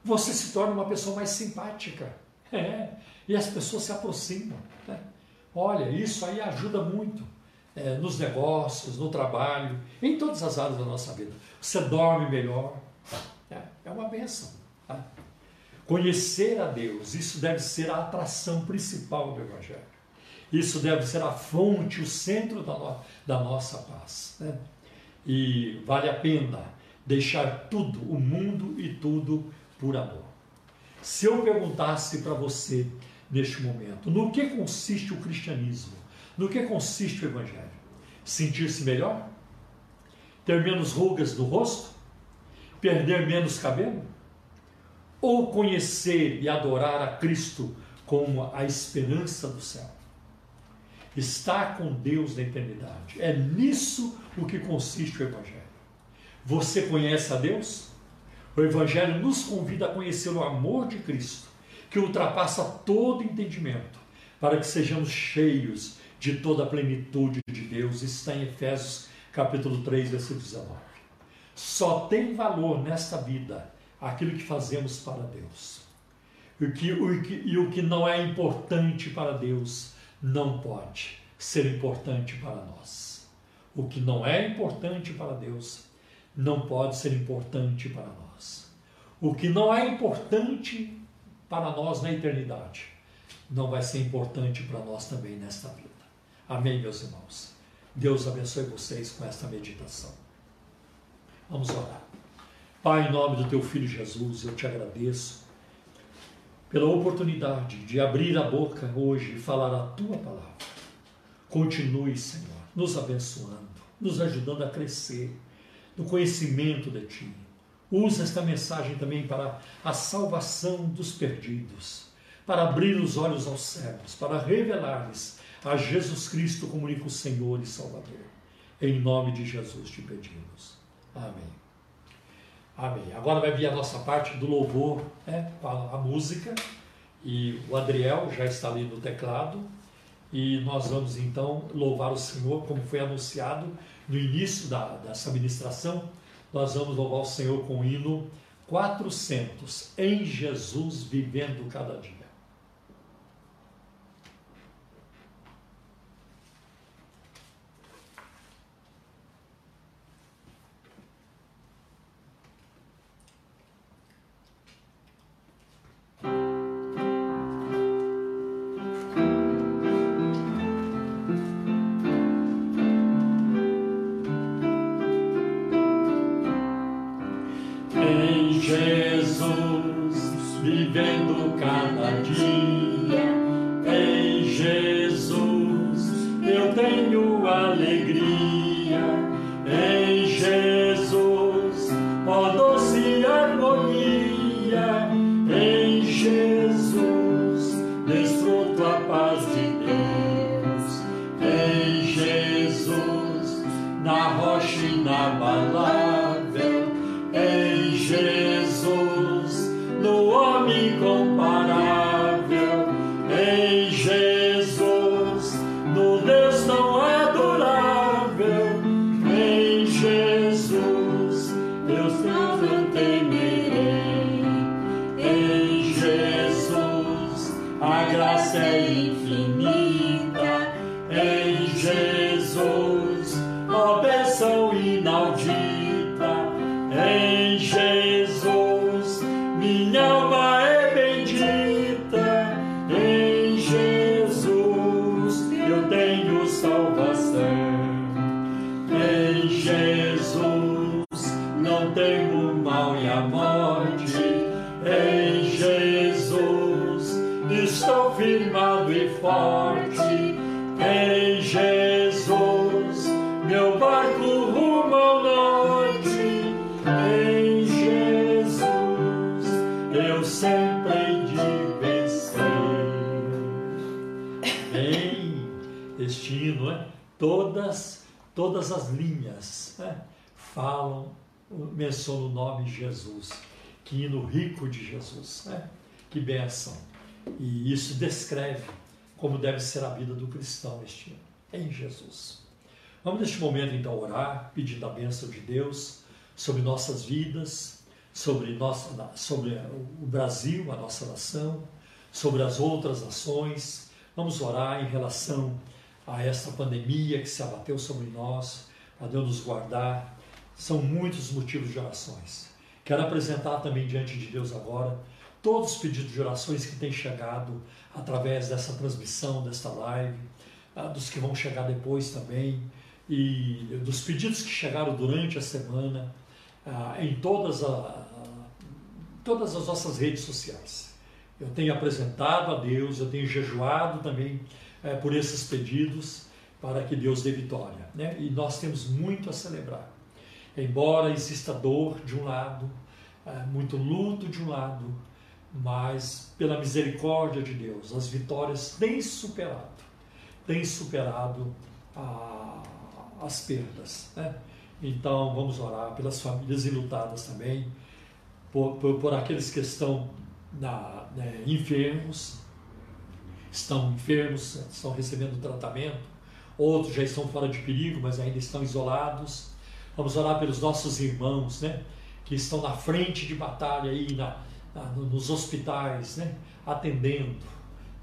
S1: Você se torna uma pessoa mais simpática. É, e as pessoas se aproximam. Né? Olha, isso aí ajuda muito é, nos negócios, no trabalho, em todas as áreas da nossa vida. Você dorme melhor. É, é uma benção. Conhecer a Deus, isso deve ser a atração principal do Evangelho. Isso deve ser a fonte, o centro da, no, da nossa paz. Né? E vale a pena deixar tudo, o mundo e tudo, por amor. Se eu perguntasse para você neste momento, no que consiste o cristianismo? No que consiste o evangelho? Sentir-se melhor? Ter menos rugas no rosto? Perder menos cabelo? Ou conhecer e adorar a Cristo como a esperança do céu? Estar com Deus na eternidade. É nisso o que consiste o evangelho. Você conhece a Deus? O Evangelho nos convida a conhecer o amor de Cristo, que ultrapassa todo entendimento, para que sejamos cheios de toda a plenitude de Deus. Isso está em Efésios capítulo 3, versículo 19. Só tem valor nesta vida aquilo que fazemos para Deus. O que, o que, e o que não é importante para Deus não pode ser importante para nós. O que não é importante para Deus não pode ser importante para nós o que não é importante para nós na eternidade, não vai ser importante para nós também nesta vida. Amém, meus irmãos. Deus abençoe vocês com esta meditação. Vamos orar. Pai, em nome do teu filho Jesus, eu te agradeço pela oportunidade de abrir a boca hoje e falar a tua palavra. Continue, Senhor, nos abençoando, nos ajudando a crescer no conhecimento de ti Usa esta mensagem também para a salvação dos perdidos, para abrir os olhos aos cegos, para revelar-lhes a Jesus Cristo como único Senhor e Salvador. Em nome de Jesus te pedimos. Amém. Amém. Agora vai vir a nossa parte do louvor, né, a música, e o Adriel já está ali no teclado, e nós vamos então louvar o Senhor, como foi anunciado no início da, dessa ministração nós vamos louvar o Senhor com o hino 400, em Jesus vivendo cada dia.
S3: Jesus.
S1: Todas as linhas né? falam, mencionam o nome de Jesus. Que hino rico de Jesus, né? que benção. E isso descreve como deve ser a vida do cristão este ano, em Jesus. Vamos neste momento então orar, pedindo a bênção de Deus sobre nossas vidas, sobre, nossa, sobre o Brasil, a nossa nação, sobre as outras nações. Vamos orar em relação a esta pandemia que se abateu sobre nós, para Deus nos guardar. São muitos motivos de orações. Quero apresentar também diante de Deus agora todos os pedidos de orações que têm chegado através dessa transmissão, desta live, ah, dos que vão chegar depois também, e dos pedidos que chegaram durante a semana ah, em todas, a, todas as nossas redes sociais. Eu tenho apresentado a Deus, eu tenho jejuado também é, por esses pedidos para que Deus dê vitória. Né? E nós temos muito a celebrar. Embora exista dor de um lado, é, muito luto de um lado, mas pela misericórdia de Deus, as vitórias têm superado, têm superado a, as perdas. Né? Então vamos orar pelas famílias enlutadas também, por, por, por aqueles que estão na, né, enfermos, estão enfermos, estão recebendo tratamento, outros já estão fora de perigo, mas ainda estão isolados. Vamos orar pelos nossos irmãos, né, que estão na frente de batalha aí na, nos hospitais, né? atendendo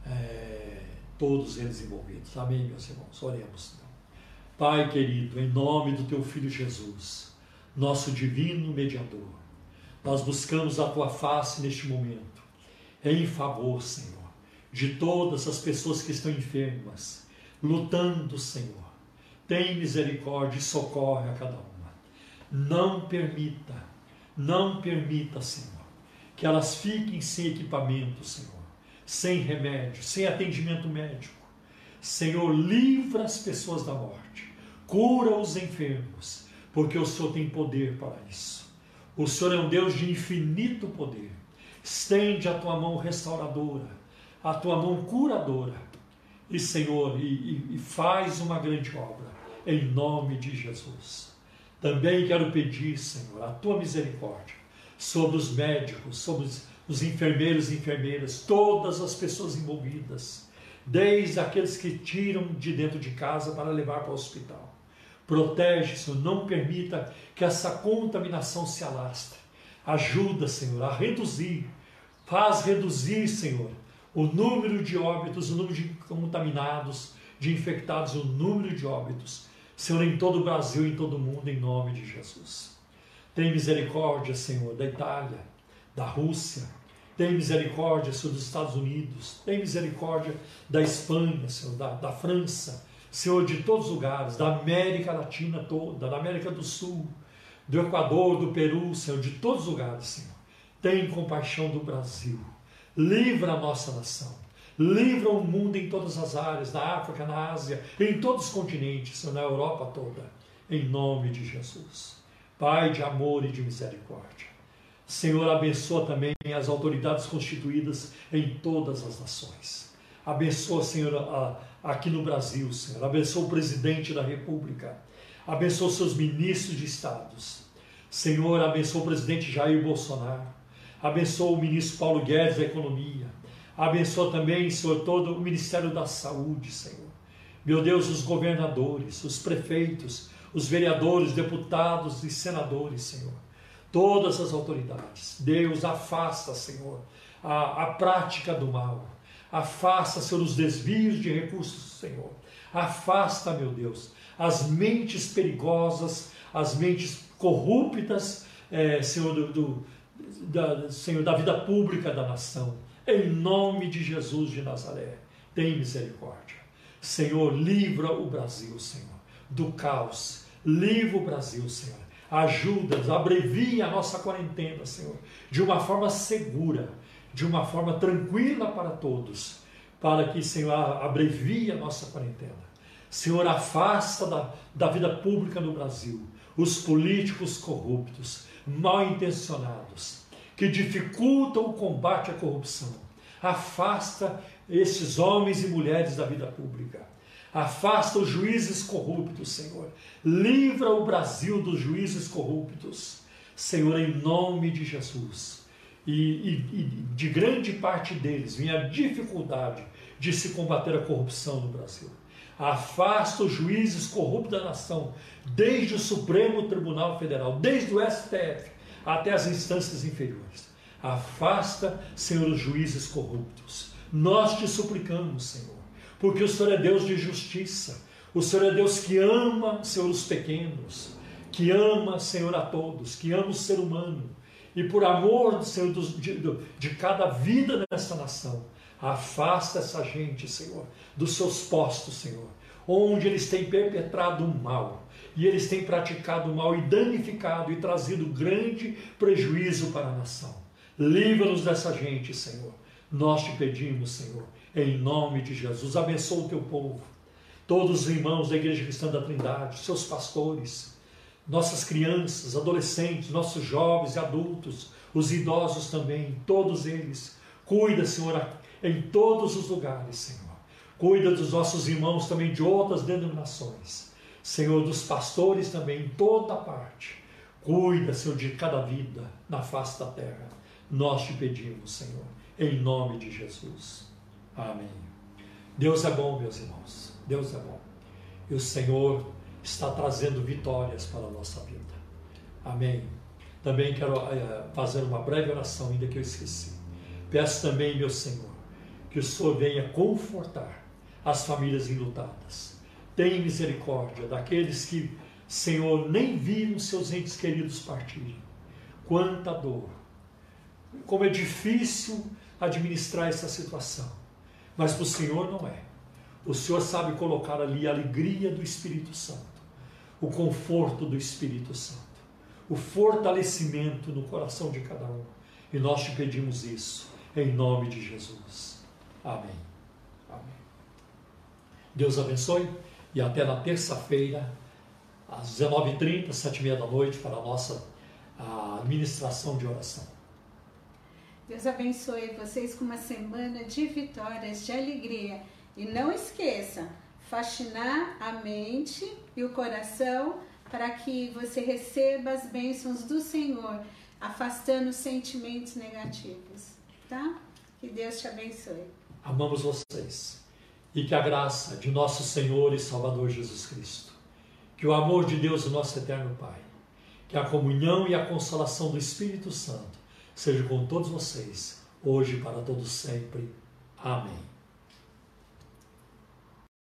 S1: é, todos eles envolvidos. Amém, meus irmãos? Oremos. Pai querido, em nome do teu Filho Jesus, nosso divino mediador, nós buscamos a tua face neste momento, em favor, Senhor, de todas as pessoas que estão enfermas, lutando, Senhor. Tem misericórdia e socorre a cada uma. Não permita, não permita, Senhor que elas fiquem sem equipamento, Senhor, sem remédio, sem atendimento médico. Senhor, livra as pessoas da morte, cura os enfermos, porque o Senhor tem poder para isso. O Senhor é um Deus de infinito poder. Estende a tua mão restauradora, a tua mão curadora, e Senhor, e, e faz uma grande obra, em nome de Jesus. Também quero pedir, Senhor, a tua misericórdia sobre os médicos, sobre os enfermeiros e enfermeiras, todas as pessoas envolvidas, desde aqueles que tiram de dentro de casa para levar para o hospital. Protege, Senhor, não permita que essa contaminação se alastre. Ajuda, Senhor, a reduzir, faz reduzir, Senhor, o número de óbitos, o número de contaminados, de infectados, o número de óbitos, Senhor, em todo o Brasil, em todo o mundo, em nome de Jesus. Tem misericórdia, Senhor, da Itália, da Rússia. Tem misericórdia, Senhor, dos Estados Unidos. Tem misericórdia da Espanha, Senhor, da, da França. Senhor, de todos os lugares, da América Latina toda, da América do Sul, do Equador, do Peru, Senhor, de todos os lugares, Senhor. Tem compaixão do Brasil. Livra a nossa nação. Livra o mundo em todas as áreas, na África, na Ásia, em todos os continentes, na Europa toda. Em nome de Jesus. Pai de amor e de misericórdia. Senhor, abençoa também as autoridades constituídas em todas as nações. Abençoa, Senhor, aqui no Brasil, Senhor. Abençoa o presidente da República. Abençoa seus ministros de estados. Senhor, abençoa o presidente Jair Bolsonaro. Abençoa o ministro Paulo Guedes da Economia. Abençoa também, Senhor, todo o Ministério da Saúde, Senhor. Meu Deus, os governadores, os prefeitos, os vereadores, deputados e senadores, Senhor. Todas as autoridades. Deus, afasta, Senhor, a, a prática do mal. Afasta, Senhor, os desvios de recursos, Senhor. Afasta, meu Deus, as mentes perigosas, as mentes corruptas, é, Senhor, do, do, da, Senhor, da vida pública da nação. Em nome de Jesus de Nazaré, tem misericórdia. Senhor, livra o Brasil, Senhor, do caos, Livra o Brasil, Senhor. Ajuda-nos, abrevia a nossa quarentena, Senhor, de uma forma segura, de uma forma tranquila para todos, para que, Senhor, abrevie a nossa quarentena. Senhor, afasta da, da vida pública no Brasil os políticos corruptos, mal intencionados, que dificultam o combate à corrupção. Afasta esses homens e mulheres da vida pública. Afasta os juízes corruptos, Senhor. Livra o Brasil dos juízes corruptos. Senhor, em nome de Jesus. E, e, e de grande parte deles vem a dificuldade de se combater a corrupção no Brasil. Afasta os juízes corruptos da nação, desde o Supremo Tribunal Federal, desde o STF até as instâncias inferiores. Afasta, Senhor, os juízes corruptos. Nós te suplicamos, Senhor, porque o Senhor é Deus de justiça. O Senhor é Deus que ama, Senhor, os pequenos, que ama, Senhor, a todos, que ama o ser humano. E por amor, Senhor, de, de cada vida nessa nação, afasta essa gente, Senhor, dos seus postos, Senhor, onde eles têm perpetrado o mal, e eles têm praticado o mal e danificado e trazido grande prejuízo para a nação. Livra-nos dessa gente, Senhor. Nós te pedimos, Senhor, em nome de Jesus. Abençoa o teu povo, todos os irmãos da Igreja Cristã da Trindade, seus pastores, nossas crianças, adolescentes, nossos jovens e adultos, os idosos também, todos eles. Cuida, Senhor, em todos os lugares, Senhor. Cuida dos nossos irmãos também de outras denominações. Senhor, dos pastores também, em toda parte. Cuida, Senhor, de cada vida na face da terra. Nós te pedimos, Senhor, em nome de Jesus. Amém. Deus é bom, meus irmãos. Deus é bom. E o Senhor está trazendo vitórias para a nossa vida. Amém. Também quero é, fazer uma breve oração, ainda que eu esqueci. Peço também, meu Senhor, que o Senhor venha confortar as famílias enlutadas. Tenha misericórdia daqueles que, Senhor, nem viram seus entes queridos partirem. Quanta dor. Como é difícil administrar essa situação. Mas para o Senhor não é. O Senhor sabe colocar ali a alegria do Espírito Santo, o conforto do Espírito Santo, o fortalecimento no coração de cada um. E nós te pedimos isso, em nome de Jesus. Amém. Amém. Deus abençoe e até na terça-feira, às 19h30, 7h30 da noite, para a nossa administração de oração.
S2: Deus abençoe vocês com uma semana de vitórias, de alegria. E não esqueça, faxinar a mente e o coração para que você receba as bênçãos do Senhor, afastando sentimentos negativos, tá? Que Deus te abençoe.
S1: Amamos vocês e que a graça de nosso Senhor e Salvador Jesus Cristo, que o amor de Deus, nosso eterno Pai, que a comunhão e a consolação do Espírito Santo seja com todos vocês, hoje e para todos sempre. Amém.